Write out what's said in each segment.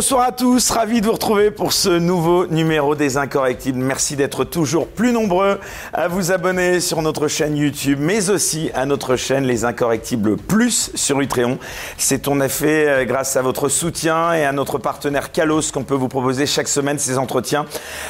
Bonsoir à tous, ravi de vous retrouver pour ce nouveau numéro des Incorrectibles. Merci d'être toujours plus nombreux à vous abonner sur notre chaîne YouTube, mais aussi à notre chaîne Les Incorrectibles Plus sur Utréon. C'est en effet euh, grâce à votre soutien et à notre partenaire Kalos qu'on peut vous proposer chaque semaine ces entretiens.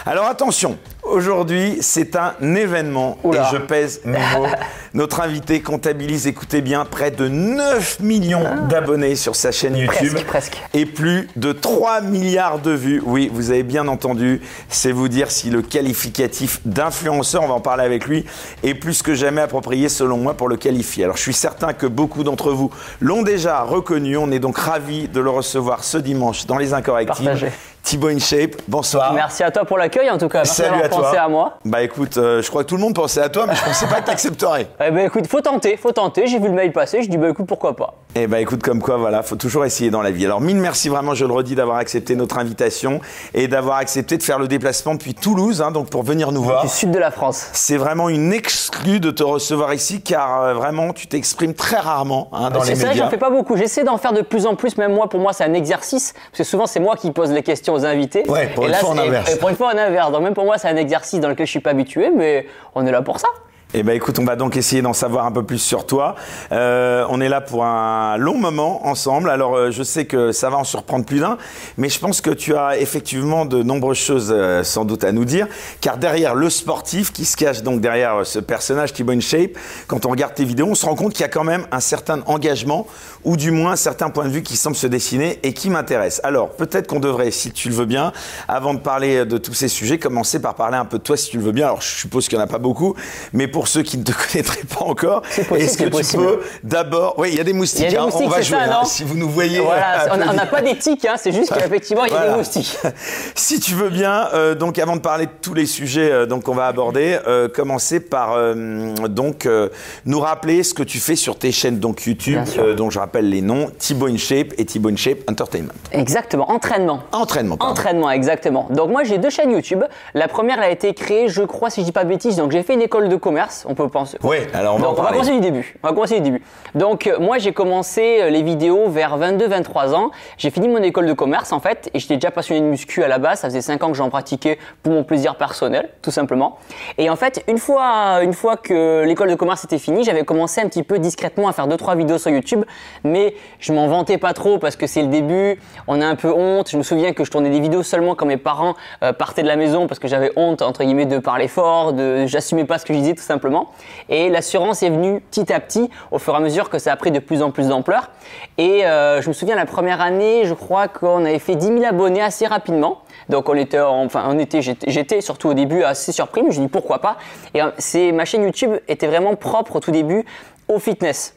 Alors attention, Aujourd'hui, c'est un événement et je pèse mes mots. Notre invité comptabilise, écoutez bien, près de 9 millions ah. d'abonnés sur sa chaîne YouTube presque, et plus de 3 milliards de vues. Oui, vous avez bien entendu, c'est vous dire si le qualificatif d'influenceur, on va en parler avec lui, est plus que jamais approprié selon moi pour le qualifier. Alors je suis certain que beaucoup d'entre vous l'ont déjà reconnu. On est donc ravis de le recevoir ce dimanche dans Les Incorrectibles. Thibaut InShape, bonsoir. Merci à toi pour l'accueil en tout cas. Merci Salut à pensé à moi. Bah écoute, euh, je crois que tout le monde pensait à toi, mais je pensais pas que tu accepterais. Eh ben écoute, faut tenter, faut tenter. J'ai vu le mail passer, je dis bah écoute, pourquoi pas. Eh ben écoute, comme quoi, voilà, faut toujours essayer dans la vie. Alors mille merci vraiment, je le redis, d'avoir accepté notre invitation et d'avoir accepté de faire le déplacement depuis Toulouse, hein, donc pour venir nous voir. Du sud de la France. C'est vraiment une exclue de te recevoir ici, car euh, vraiment, tu t'exprimes très rarement hein, dans les médias. C'est vrai, j'en fais pas beaucoup. J'essaie d'en faire de plus en plus. Même moi, pour moi, c'est un exercice, parce que souvent c'est moi qui pose les questions aux invités. Ouais pour une fois en inverse. pour une fois en inverse. Donc même pour moi, c'est un exercice dans lequel je suis pas habitué, mais on est là pour ça. Eh ben écoute, on va donc essayer d'en savoir un peu plus sur toi. Euh, on est là pour un long moment ensemble. Alors euh, je sais que ça va en surprendre plus d'un, mais je pense que tu as effectivement de nombreuses choses euh, sans doute à nous dire, car derrière le sportif qui se cache donc derrière ce personnage Thibaut Shape, quand on regarde tes vidéos, on se rend compte qu'il y a quand même un certain engagement ou du moins un certain point de vue qui semble se dessiner et qui m'intéresse. Alors peut-être qu'on devrait, si tu le veux bien, avant de parler de tous ces sujets, commencer par parler un peu de toi si tu le veux bien. Alors je suppose qu'il n'y en a pas beaucoup, mais pour pour ceux qui ne te connaîtraient pas encore, est-ce que tu peux d'abord. Oui, il y a des moustiques. Y a des moustiques on va jouer. Ça, si vous nous voyez. Voilà, on n'a pas d'éthique, hein, c'est juste qu'effectivement, il y a des moustiques. si tu veux bien, euh, donc avant de parler de tous les sujets euh, donc qu'on va aborder, euh, commencer par donc nous rappeler ce que tu fais sur tes chaînes donc YouTube, dont je rappelle les noms Thibaut InShape et Thibaut InShape Entertainment. Exactement, entraînement. Entraînement. Pardon. Entraînement, exactement. Donc moi j'ai deux chaînes YouTube. La première elle a été créée, je crois, si je dis pas bêtises, donc j'ai fait une école de commerce on peut penser. Oui, alors on va, Donc, on va commencer du début. On va commencer du début. Donc euh, moi j'ai commencé euh, les vidéos vers 22-23 ans. J'ai fini mon école de commerce en fait et j'étais déjà passionné de muscu à la base. Ça faisait 5 ans que j'en pratiquais pour mon plaisir personnel, tout simplement. Et en fait, une fois, une fois que l'école de commerce était finie, j'avais commencé un petit peu discrètement à faire 2-3 vidéos sur YouTube, mais je m'en vantais pas trop parce que c'est le début. On a un peu honte. Je me souviens que je tournais des vidéos seulement quand mes parents euh, partaient de la maison parce que j'avais honte entre guillemets de parler fort, de j'assumais pas ce que je disais tout simplement. Et l'assurance est venue petit à petit au fur et à mesure que ça a pris de plus en plus d'ampleur. Et euh, je me souviens la première année, je crois qu'on avait fait 10 000 abonnés assez rapidement. Donc on était, enfin on était, j'étais surtout au début assez surpris, mais je me dis pourquoi pas. Et euh, ma chaîne YouTube était vraiment propre au tout début au fitness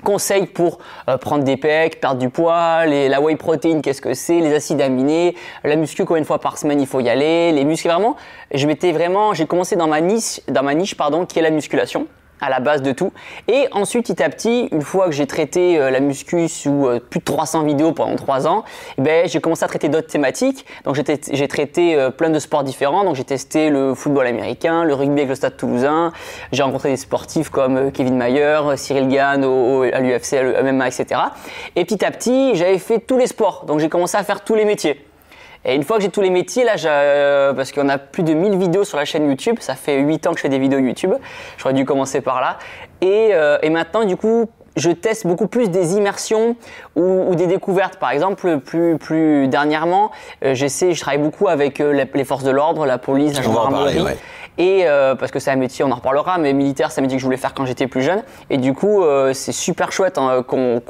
conseils pour euh, prendre des pecs, perdre du poids, les, la whey protein, qu'est-ce que c'est, les acides aminés, la muscu combien de fois par semaine il faut y aller, les muscles vraiment. Je m'étais vraiment, j'ai commencé dans ma niche, dans ma niche pardon, qui est la musculation à la base de tout. Et ensuite, petit à petit, une fois que j'ai traité euh, la muscu sous euh, plus de 300 vidéos pendant 3 ans, eh ben, j'ai commencé à traiter d'autres thématiques. Donc j'ai traité euh, plein de sports différents. Donc j'ai testé le football américain, le rugby avec le Stade Toulousain. J'ai rencontré des sportifs comme Kevin Mayer, Cyril Gann à l'UFC, à l'MMA, etc. Et petit à petit, j'avais fait tous les sports. Donc j'ai commencé à faire tous les métiers. Et une fois que j'ai tous les métiers, là, euh, parce qu'on a plus de 1000 vidéos sur la chaîne YouTube, ça fait 8 ans que je fais des vidéos YouTube, j'aurais dû commencer par là. Et, euh, et maintenant, du coup, je teste beaucoup plus des immersions ou, des découvertes. Par exemple, plus, plus dernièrement, euh, j'essaie, je travaille beaucoup avec euh, les, forces de l'ordre, la police, la gendarmerie. Et euh, parce que c'est un métier, on en reparlera, mais militaire, c'est un métier que je voulais faire quand j'étais plus jeune. Et du coup, c'est super chouette hein, qu'on,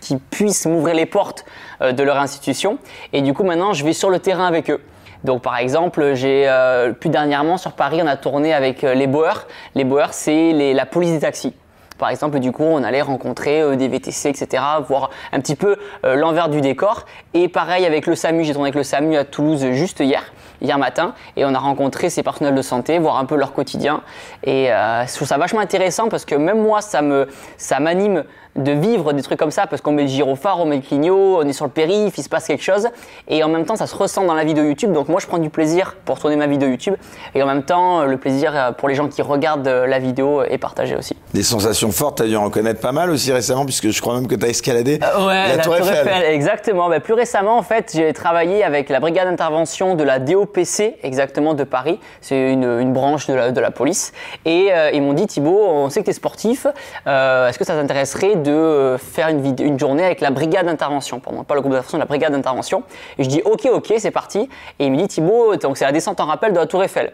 qu'ils puissent m'ouvrir les portes de leur institution. Et du coup, maintenant, je vais sur le terrain avec eux. Donc par exemple, j'ai plus dernièrement sur Paris, on a tourné avec les Boers. Les Boers, c'est la police des taxis. Par exemple, du coup, on allait rencontrer euh, des VTC, etc., voir un petit peu euh, l'envers du décor. Et pareil avec le SAMU, j'ai tourné avec le SAMU à Toulouse juste hier, hier matin, et on a rencontré ces personnels de santé, voir un peu leur quotidien. Et euh, je trouve ça vachement intéressant parce que même moi, ça me, ça m'anime de vivre des trucs comme ça parce qu'on met le gyrophare, on met le clignot, on est sur le périph', il se passe quelque chose et en même temps ça se ressent dans la vidéo YouTube. Donc moi je prends du plaisir pour tourner ma vidéo YouTube et en même temps le plaisir euh, pour les gens qui regardent euh, la vidéo est partagé aussi. Des sensations fortes, tu as dû en connaître pas mal aussi récemment puisque je crois même que tu as escaladé euh, ouais, la, Tour, Eiffel. Exactement. Bah, plus récemment en fait j'ai travaillé avec la brigade d'intervention de la DOPC exactement de Paris. C'est une, branche de la, police et ils m'ont dit Thibaut on sait que tu es sportif, est-ce que ça t'intéresserait de euh, faire une, journée avec la brigade d'intervention, pendant pas le groupe d'intervention, la brigade d'intervention. Et je dis ok, ok, c'est parti. Et il me dit Thibaut, donc c'est la descente en rappel de la Tour Eiffel.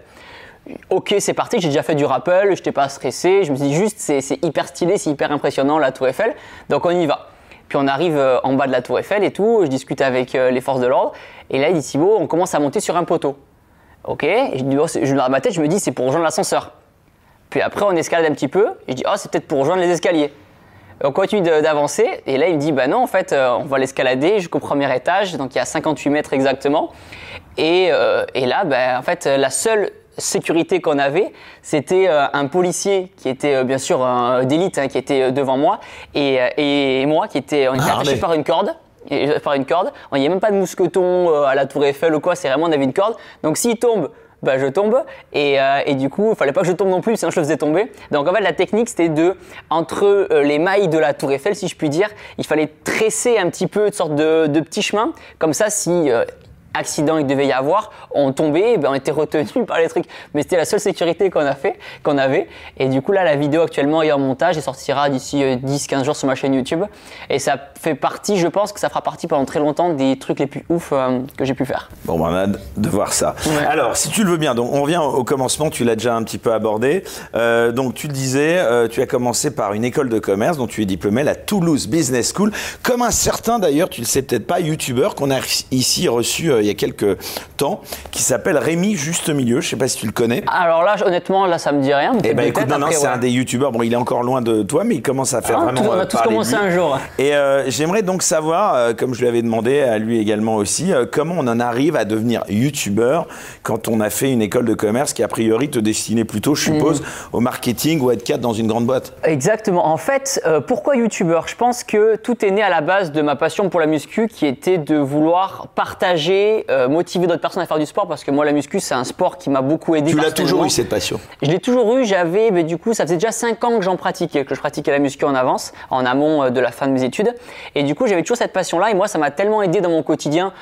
Ok, c'est parti, j'ai déjà fait du rappel, je n'étais pas stressé, je me dis juste c'est hyper stylé, c'est hyper impressionnant la Tour Eiffel, donc on y va. Puis on arrive euh, en bas de la Tour Eiffel et tout, je discute avec euh, les forces de l'ordre, et là il dit Thibaut, on commence à monter sur un poteau. Ok, et je, dis, oh, je dans ma tête, je me dis c'est pour rejoindre l'ascenseur. Puis après on escalade un petit peu, et je dis oh c'est peut-être pour rejoindre les escaliers on continue d'avancer. Et là il me dit bah non en fait euh, on va l'escalader jusqu'au premier étage. Donc il y a 58 mètres exactement. Et, euh, et là bah, en fait la seule sécurité qu'on avait c'était euh, un policier qui était bien sûr d'élite hein, qui était devant moi. Et, et, moi qui était on était ah, attaché par une corde. Par une corde. Il n'y a même pas de mousqueton à la tour Eiffel ou quoi. C'est vraiment on avait une corde. Donc s'il tombe bah, je tombe. Et, euh, et, du coup, il fallait pas que je tombe non plus, sinon je le faisais tomber. Donc en fait, la technique, c'était de, entre euh, les mailles de la tour Eiffel, si je puis dire, il fallait tresser un petit peu de sorte de, de petits chemins. Comme ça, si euh, accident il devait y avoir, on tombait, ben on était retenu par les trucs. Mais c'était la seule sécurité qu'on a fait, qu'on avait. Et du coup là, la vidéo actuellement est en montage et sortira d'ici 10-15 euh, jours sur ma chaîne YouTube. Et ça fait partie, je pense que ça fera partie pendant très longtemps des trucs les plus ouf euh, que j'ai pu faire. Bon, ben, on a de voir ça. Alors, si tu le veux bien, donc on revient au commencement. Tu l'as déjà un petit peu abordé. Euh, donc tu le disais, tu as commencé par une école de commerce dont tu es diplômé, la Toulouse Business School, comme un certain d'ailleurs, tu le sais peut-être pas, youtubeur qu'on a ici reçu il y a quelques temps, qui s'appelle Rémi Juste Milieu. Je sais pas si tu le connais. Alors là, honnêtement, là, ça me dit rien. Eh ben écoute, non, non, c'est un des youtubeurs. Bon, il est encore loin de toi, mais il commence à faire ah, vraiment. on a euh, tous commencé un jour. Et euh, j'aimerais donc savoir, euh, comme je lui avais demandé à lui également aussi, comment on en arrive à devenir youtubeur quand on a fait une école de commerce qui a priori te destinait plutôt, je suppose, mm. au marketing ou à être cadre dans une grande boîte. Exactement. En fait, pourquoi youtubeur? Je pense que tout est né à la base de ma passion pour la muscu, qui était de vouloir partager euh, motiver d'autres personnes à faire du sport parce que moi la muscu c'est un sport qui m'a beaucoup aidé. Tu l'as toujours eu cette passion Je l'ai toujours eu, j'avais, mais du coup ça faisait déjà 5 ans que j'en pratiquais, que je pratiquais la muscu en avance, en amont euh, de la fin de mes études. Et du coup j'avais toujours cette passion là et moi ça m'a tellement aidé dans mon quotidien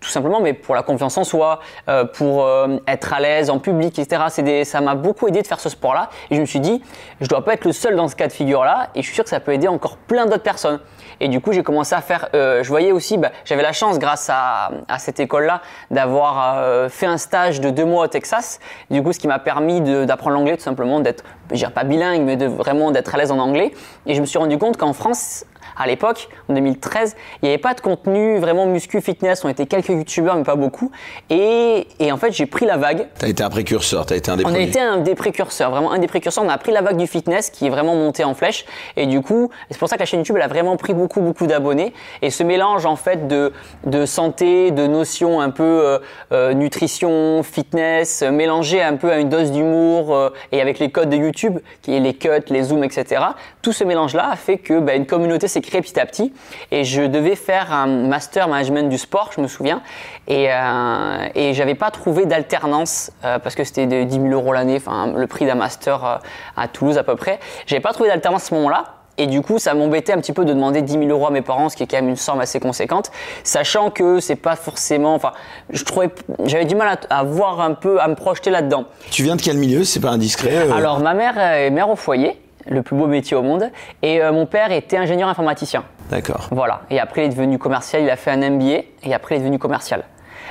tout simplement, mais pour la confiance en soi, euh, pour être à l'aise en public, etc. ça m'a beaucoup aidé de faire ce sport-là. Et je me suis dit, je dois pas être le seul dans ce cas de figure-là. Et je suis sûr que ça peut aider encore plein d'autres personnes. Et du coup, j'ai commencé à faire. Euh, je voyais aussi, bah, j'avais la chance, grâce à, à cette école-là, d'avoir euh, fait un stage de deux mois au Texas. Du coup, ce qui m'a permis d'apprendre l'anglais, tout simplement, d'être, je dirais pas bilingue, mais de vraiment d'être à l'aise en anglais. Et je me suis rendu compte qu'en France, à l'époque, en 2013, il n'y avait pas de contenu vraiment muscu fitness. On était quelques youtubeurs, mais pas beaucoup. Et, et en fait, j'ai pris la vague. Tu as été un précurseur, tu as été un des On a été un des précurseurs, vraiment un des précurseurs. On a pris la vague du fitness qui est vraiment montée en flèche. Et du coup, c'est pour ça que la chaîne YouTube, elle a vraiment pris beaucoup, beaucoup d'abonnés. Et ce mélange, en fait, de, de santé, de notions un peu euh, euh, nutrition, fitness, mélangé un peu à une dose d'humour euh, et avec les codes de YouTube, qui est les cuts, les zooms, etc. Tout ce mélange-là a fait que bah, une communauté s'est créée petit à petit. Et je devais faire un master management du sport, je me souviens. Et, euh, et j'avais pas trouvé d'alternance euh, parce que c'était de 10 000 euros l'année, enfin le prix d'un master euh, à Toulouse à peu près. J'avais pas trouvé d'alternance à ce moment-là. Et du coup, ça m'embêtait un petit peu de demander 10 000 euros à mes parents, ce qui est quand même une somme assez conséquente, sachant que c'est pas forcément. Enfin, je trouvais, j'avais du mal à, voir un peu, à me projeter là-dedans. Tu viens de quel milieu C'est pas indiscret Alors, ma mère est mère au foyer le plus beau métier au monde. Et euh, mon père était ingénieur informaticien. D'accord. Voilà. Et après, il est devenu commercial. Il a fait un MBA et après, il est devenu commercial.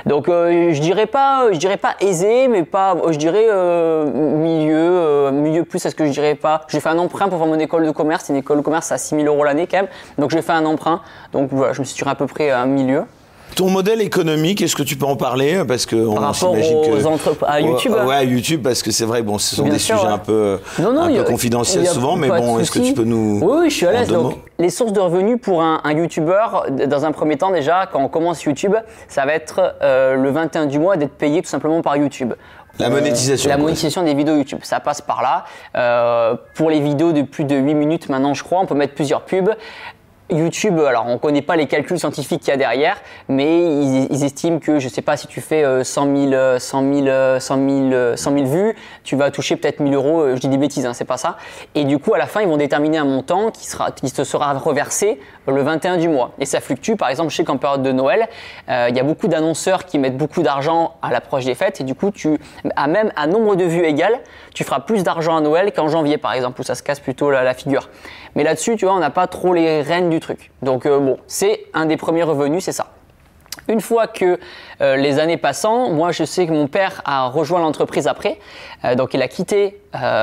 Donc, euh, je dirais pas, je dirais pas aisé, mais pas, je dirais euh, milieu, milieu plus. Est-ce que je dirais pas J'ai fait un emprunt pour faire mon école de commerce. Une école de commerce à 6 000 euros l'année quand même. Donc, j'ai fait un emprunt. Donc, voilà, je me suis à peu près un milieu. Ton modèle économique, est-ce que tu peux en parler? Parce que on Par rapport aux entreprises, à YouTube Ouais, à YouTube, parce que c'est vrai, bon, ce sont des sujets un peu, un peu confidentiels souvent, mais bon, est-ce que tu peux nous. Oui, oui je suis à l'aise. Donc, les sources de revenus pour un, un, YouTuber, dans un premier temps, déjà, quand on commence YouTube, ça va être euh, le 21 du mois d'être payé tout simplement par YouTube La monétisation. La monétisation des vidéos YouTube, ça passe par là. Euh, pour les vidéos de plus de 8 minutes maintenant, je crois, on peut mettre plusieurs pubs. YouTube, alors on ne connaît pas les calculs scientifiques qu'il y a derrière, mais ils, estiment que, je sais pas, si tu fais 100 000, 100 100 100 vues, tu vas toucher peut-être 1000 euros, euh, je dis des bêtises, hein, c'est pas ça. Et du coup, à la fin, ils vont déterminer un montant qui, sera, qui te sera reversé le 21 du mois. Et ça fluctue, par exemple, je sais qu'en période de Noël, euh, il y a beaucoup d'annonceurs qui mettent beaucoup d'argent à l'approche des fêtes, et du coup, tu, à même à nombre de vues égal, tu feras plus d'argent à Noël qu'en janvier, par exemple, où ça se casse plutôt la figure. Mais là-dessus, tu vois, on n'a pas trop les rênes du truc. Donc euh, bon, c'est un des premiers revenus, c'est ça. Une fois que euh, les années passant, moi je sais que mon père a rejoint l'entreprise après, euh, donc il a quitté,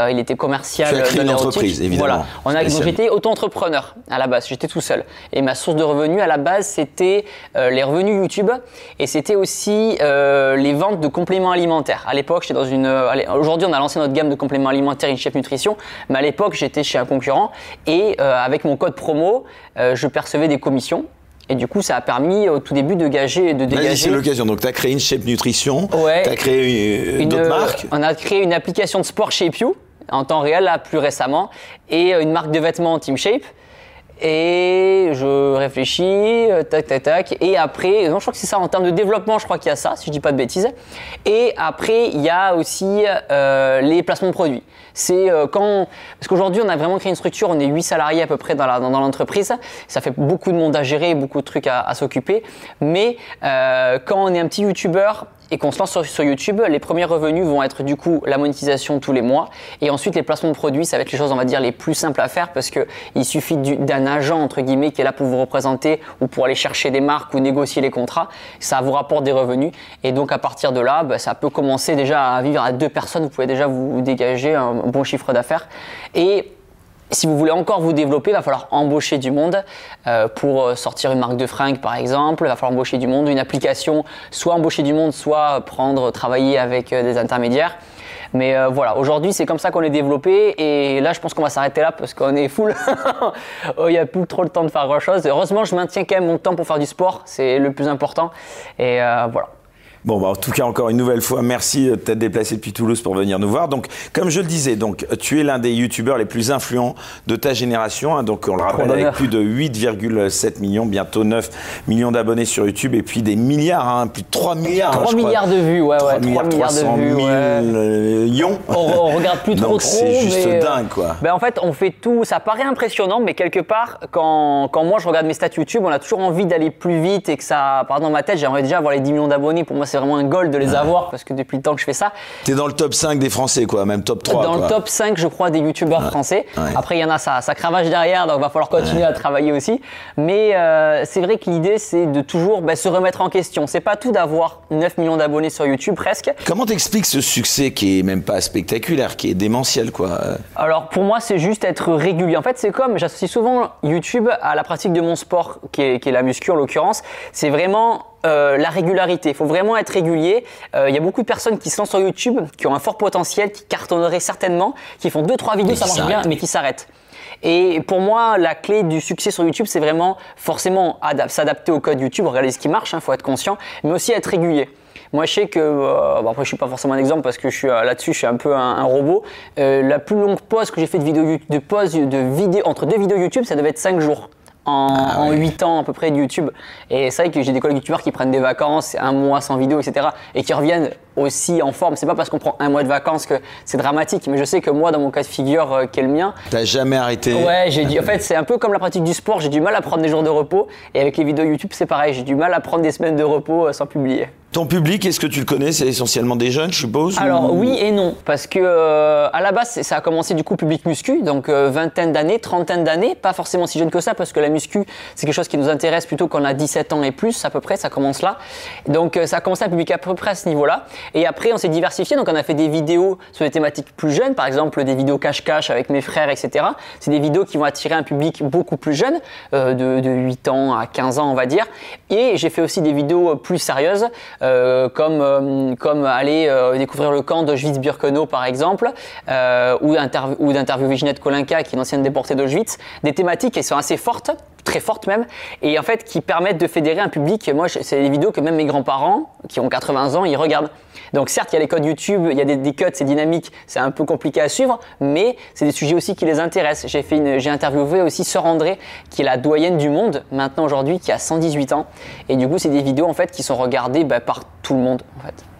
il était commercial. Tu as créé une entreprise, évidemment. Voilà, j'étais auto-entrepreneur à la base, j'étais tout seul. Et ma source de revenus à la base c'était les revenus YouTube et c'était aussi les ventes de compléments alimentaires. À l'époque, j'étais dans une. Aujourd'hui, on a lancé notre gamme de compléments alimentaires InShape Nutrition, mais à l'époque, j'étais chez un concurrent et avec mon code promo, je percevais des commissions et du coup, ça a permis au tout début de gager, de dégager. c'est l'occasion. Donc, tu as créé une Shape Nutrition. Ouais. Tu as créé d'autres marques. On a créé une application de sport Shape You en temps réel, là, plus récemment. Et une marque de vêtements Team Shape. Et je réfléchis, euh, tac, tac, tac. Et après, non, je crois que c'est ça en termes de développement, je crois qu'il y a ça, si je dis pas de bêtises. Et après, il y a aussi euh, les placements de produits. C'est euh, quand. Parce qu'aujourd'hui, on a vraiment créé une structure, on est 8 salariés à peu près dans l'entreprise. Dans, ça fait beaucoup de monde à gérer, beaucoup de trucs à s'occuper. Mais quand on est un petit YouTuber, et qu'on se lance sur, YouTube, les premiers revenus vont être du coup la monétisation tous les mois. Et ensuite les placements de produits, ça va être les choses on va dire les plus simples à faire parce que il suffit d'un agent entre guillemets qui est là pour vous représenter ou pour aller chercher des marques ou négocier les contrats, ça vous rapporte des revenus. Et donc à partir de là, bah, ça peut commencer déjà à vivre à deux personnes, vous pouvez déjà vous dégager un bon chiffre d'affaires. Et si vous voulez encore vous développer, il va falloir embaucher du monde euh, pour euh, sortir une marque de fringues par exemple. Il va falloir embaucher du monde, une application, soit embaucher du monde, soit prendre, travailler avec euh, des intermédiaires. Mais voilà, aujourd'hui c'est comme ça qu'on est développé et là je pense qu'on va s'arrêter là parce qu'on est full. Oh, il n'y a plus trop le temps de faire grand chose. Heureusement je maintiens quand même mon temps pour faire du sport, c'est le plus important. Et voilà. Bon, bah, en tout cas, encore une nouvelle fois, merci de t'être déplacé depuis Toulouse pour venir nous voir. Donc, comme je le disais, donc, tu es l'un des youtubeurs les plus influents de ta génération. Hein. donc, on le rappelle, avec plus de 8,7 millions, bientôt 9 millions d'abonnés sur YouTube et puis des milliards, hein, plus de 3 milliards. 3 hein, milliards de vues, ouais, 3 ouais. 3 milliards, de vues. Millions. On, on, regarde plus trop donc, C'est juste euh, dingue, quoi. Ben, en fait, on fait tout. Ça paraît impressionnant, mais quelque part, quand, quand moi je regarde mes stats YouTube, on a toujours envie d'aller plus vite et que ça. Par dans ma tête, j'aimerais déjà avoir les 10 millions d'abonnés. Pour moi, c'est vraiment un goal de les avoir parce que depuis le temps que je fais ça. T'es dans le top 5 des Français, quoi, même top 3. Dans le top 5, je crois, des youtubeurs français. Après, il y en a ça, ça cravache derrière, donc va falloir continuer à travailler aussi. Mais euh, c'est vrai que l'idée, c'est de toujours bah, se remettre en question. C'est pas tout d'avoir 9 millions d'abonnés sur YouTube, presque. Comment t'expliques ce succès qui est même pas spectaculaire, qui est démentiel, quoi? Alors, pour moi, c'est juste être régulier. En fait, c'est comme, j'associe souvent YouTube à la pratique de mon sport, qui est, qui est la muscu en l'occurrence. C'est vraiment euh, la régularité. Il faut vraiment être régulier. Euh, il y a beaucoup de personnes qui se lancent sur YouTube, qui ont un fort potentiel, qui cartonneraient certainement, qui font deux trois vidéos, ça marche bien, mais qui s'arrêtent. Et pour moi, la clé du succès sur YouTube, c'est vraiment forcément s'adapter au code YouTube, regarder ce qui marche, il hein, faut être conscient, mais aussi être régulier. Moi, je sais que, euh, bon, après, je suis pas forcément un exemple parce que je suis là-dessus, je suis un peu un, robot. la plus longue pause que j'ai fait de vidéo, de pause de vidéo entre deux vidéos YouTube, ça devait être 5 jours en, 8 ah ans à peu près de YouTube. Et c'est vrai que j'ai des collègues youtubeurs qui prennent des vacances, un mois sans vidéo, etc. et qui reviennent aussi en forme. C'est pas parce qu'on prend un mois de vacances que c'est dramatique, mais je sais que moi, dans mon cas de figure euh, qui est le mien. T'as jamais arrêté Ouais, j'ai dit. En fait, c'est un peu comme la pratique du sport. J'ai du mal à prendre des jours de repos. Et avec les vidéos YouTube, c'est pareil. J'ai du mal à prendre des semaines de repos euh, sans publier. Ton public, est-ce que tu le connais? C'est essentiellement des jeunes, je suppose Alors oui et non, parce que euh, à la base, ça a commencé du coup public muscu, donc euh, vingtaine d'années, trentaine d'années, pas forcément si jeune que ça, parce que la muscu, c'est quelque chose qui nous intéresse plutôt quand on a 17 ans et plus, à peu près, ça commence là. Donc euh, ça a commencé à public à peu près à ce niveau-là. Et après, on s'est diversifié, donc on a fait des vidéos sur des thématiques plus jeunes, par exemple des vidéos cache-cache avec mes frères, etc. C'est des vidéos qui vont attirer un public beaucoup plus jeune, de, de 8 ans à 15 ans, on va dire. Et j'ai fait aussi des vidéos plus sérieuses. Euh, comme, euh, comme aller euh, découvrir le camp d'Auschwitz-Birkenau par exemple, ou, ou d'interviewer Ginette Kolinka qui est une ancienne déportée d'Auschwitz, des thématiques qui sont assez fortes très fortes même, et en fait qui permettent de fédérer un public. Moi, c'est des vidéos que même mes grands-parents, qui ont 80 ans, ils regardent. Donc certes, il y a les codes YouTube, il y a des, des cuts, c'est dynamique, c'est un peu compliqué à suivre, mais c'est des sujets aussi qui les intéressent. J'ai fait une, j'ai interviewé aussi Sœur André, qui est la doyenne du monde maintenant aujourd'hui, qui a 118 ans, et du coup, c'est des vidéos en fait qui sont regardées bah, par tout le monde en fait.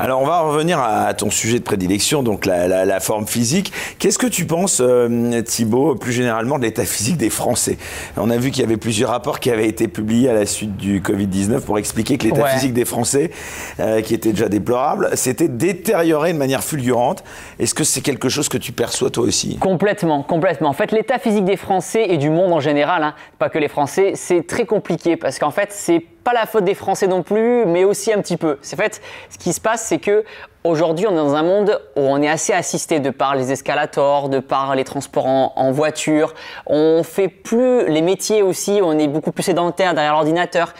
Alors on va revenir à ton sujet de prédilection, donc la, forme physique. Qu'est-ce que tu penses, euh, Thibaut, plus généralement de l'état physique des Français? On a vu qu'il y avait plusieurs rapports qui avaient été publiés à la suite du Covid-19 pour expliquer que l'état physique des Français, euh, qui était déjà déplorable, s'était détérioré de manière fulgurante. Est-ce que c'est quelque chose que tu perçois toi aussi? Complètement, complètement. En fait, l'état physique des Français et du monde en général, hein, pas que les Français, c'est très compliqué parce qu'en fait, c'est pas la faute des Français non plus, mais aussi un petit peu. C'est fait, ce qui se passe, c'est que aujourd'hui, on est dans un monde où on est assez assisté de par les escalators, de par les transports en, voiture. On fait plus les métiers aussi, on est beaucoup plus sédentaire derrière l'ordinateur.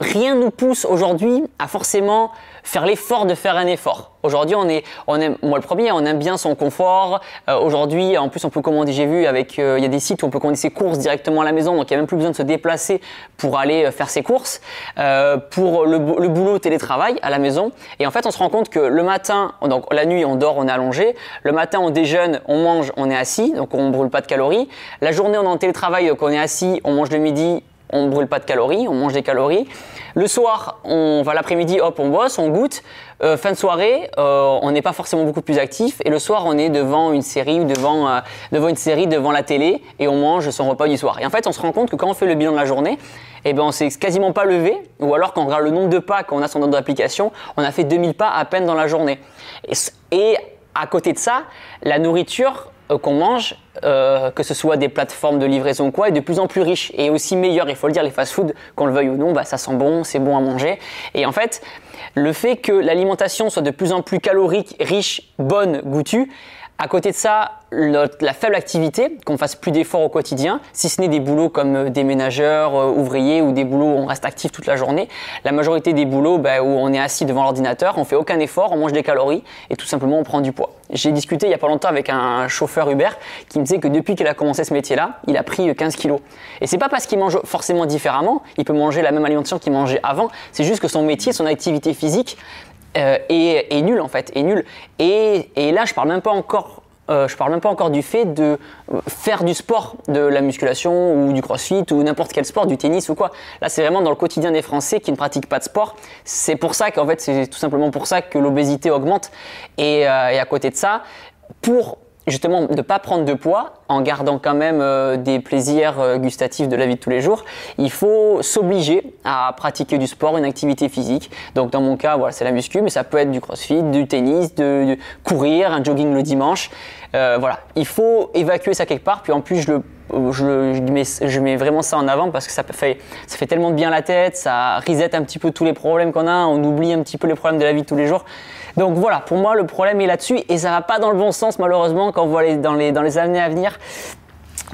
Rien nous pousse aujourd'hui à forcément faire l'effort de faire un effort. Aujourd'hui, on est, on aime, moi le premier, on aime bien son confort. Euh, aujourd'hui, en plus, on peut commander, j'ai vu, avec, euh, il y a des sites où on peut commander ses courses directement à la maison, donc il n'y a même plus besoin de se déplacer pour aller euh, faire ses courses. pour le, boulot, télétravail à la maison. Et en fait, on se rend compte que le matin, donc la nuit, on dort, on est allongé. Le matin, on déjeune, on mange, on est assis, donc on brûle pas de calories. La journée, on est en télétravail, donc on est assis, on mange le midi, on brûle pas de calories, on mange des calories. Le soir, on va l'après-midi, hop, on bosse, on goûte. Euh, fin de soirée, euh, on n'est pas forcément beaucoup plus actif. Et le soir, on est devant une série ou devant, euh, devant une série, devant la télé, et on mange son repas du soir. Et en fait, on se rend compte que quand on fait le bilan de la journée, eh ben, on s'est quasiment pas levé, ou alors quand on regarde le nombre de pas qu'on a sur notre application, on a fait 2000 pas à peine dans la journée. et à côté de ça, la nourriture, qu'on mange, euh, que ce soit des plateformes de livraison ou quoi, est de plus en plus riche et aussi meilleur. Il faut le dire, les fast-foods, qu'on le veuille ou non, bah, ça sent bon, c'est bon à manger. Et en fait, le fait que l'alimentation soit de plus en plus calorique, riche, bonne, goûtue, à côté de ça, la faible activité, qu'on fasse plus d'efforts au quotidien, si ce n'est des boulots comme euh, des ménageurs, euh, ouvriers ou des boulots où on reste actif toute la journée. La majorité des boulots bah, où on est assis devant l'ordinateur, on fait aucun effort, on mange des calories et tout simplement on prend du poids. J'ai discuté il y a pas longtemps avec un chauffeur Uber qui me disait que depuis qu'il a commencé ce métier-là, il a pris 15 kilos. Et c'est pas parce qu'il mange forcément différemment, il peut manger la même alimentation qu'il mangeait avant, c'est juste que son métier, son activité physique euh, est, nul en fait, est nul. Et, et là, je parle même pas encore euh, je parle même pas encore du fait de faire du sport, de la musculation ou du crossfit ou n'importe quel sport, du tennis ou quoi. Là, c'est vraiment dans le quotidien des Français qui ne pratiquent pas de sport. C'est pour ça qu'en fait, c'est tout simplement pour ça que l'obésité augmente. Et, euh, et à côté de ça, pour justement de ne pas prendre de poids en gardant quand même euh, des plaisirs euh, gustatifs de la vie de tous les jours, il faut s'obliger à pratiquer du sport, une activité physique. Donc dans mon cas, voilà, c'est la muscu, mais ça peut être du crossfit, du tennis, de, courir, un jogging le dimanche. Euh, voilà, il faut évacuer ça quelque part. Puis en plus, je le je, mets, je, mets, vraiment ça en avant parce que ça fait, ça fait tellement de bien la tête, ça reset un petit peu tous les problèmes qu'on a, on oublie un petit peu les problèmes de la vie de tous les jours. Donc voilà, pour moi, le problème est là-dessus et ça va pas dans le bon sens, malheureusement, quand on voit dans, les, années à venir.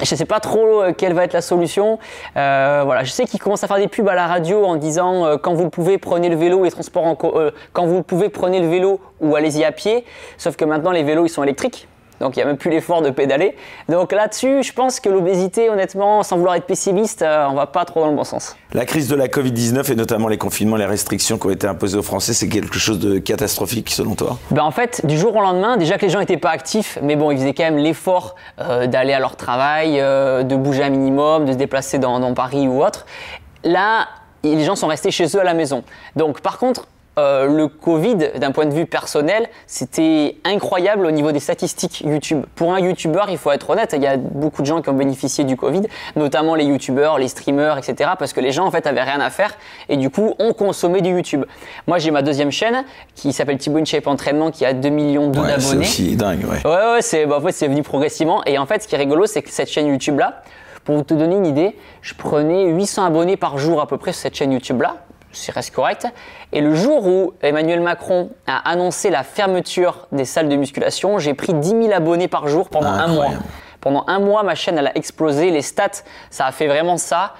Je ne sais pas trop euh, quelle va être la solution. Euh, voilà, je sais qu'ils commencent à faire des pubs à la radio en disant euh, quand vous pouvez prenez le vélo et transports en quand vous le pouvez prenez le vélo ou allez-y à pied. Sauf que maintenant les vélos ils sont électriques. Donc il n'y a même plus l'effort de pédaler. Donc là-dessus, je pense que l'obésité, honnêtement, sans vouloir être pessimiste, euh, on va pas trop dans le bon sens. La crise de la Covid-19 et notamment les confinements, les restrictions qui ont été imposées aux Français, c'est quelque chose de catastrophique selon toi? Ben En fait, du jour au lendemain, déjà que les gens n'étaient pas actifs, mais bon, ils faisaient quand même l'effort euh, d'aller à leur travail, euh, de bouger un minimum, de se déplacer dans, dans Paris ou autre. Là, les gens sont restés chez eux à la maison. Donc par contre, euh, le Covid, d'un point de vue personnel, c'était incroyable au niveau des statistiques YouTube. Pour un YouTuber, il faut être honnête, il y a beaucoup de gens qui ont bénéficié du Covid, notamment les YouTubers, les streamers, etc. Parce que les gens, en fait, avaient rien à faire et du coup, ont consommé du YouTube. Moi, j'ai ma deuxième chaîne qui s'appelle Thibaut Shape Entraînement qui a 2 millions d'abonnés. C'est aussi dingue, ouais. Ouais, ouais, c'est, bah, en fait, c'est venu progressivement. Et en fait, ce qui est rigolo, c'est que cette chaîne YouTube-là, pour vous te donner une idée, je prenais 800 abonnés par jour à peu près sur cette chaîne YouTube-là c'est reste correct. Et le jour où Emmanuel Macron a annoncé la fermeture des salles de musculation, j'ai pris 10 000 abonnés par jour pendant un mois. Pendant un mois, ma chaîne elle a explosé. Les stats, ça a fait vraiment ça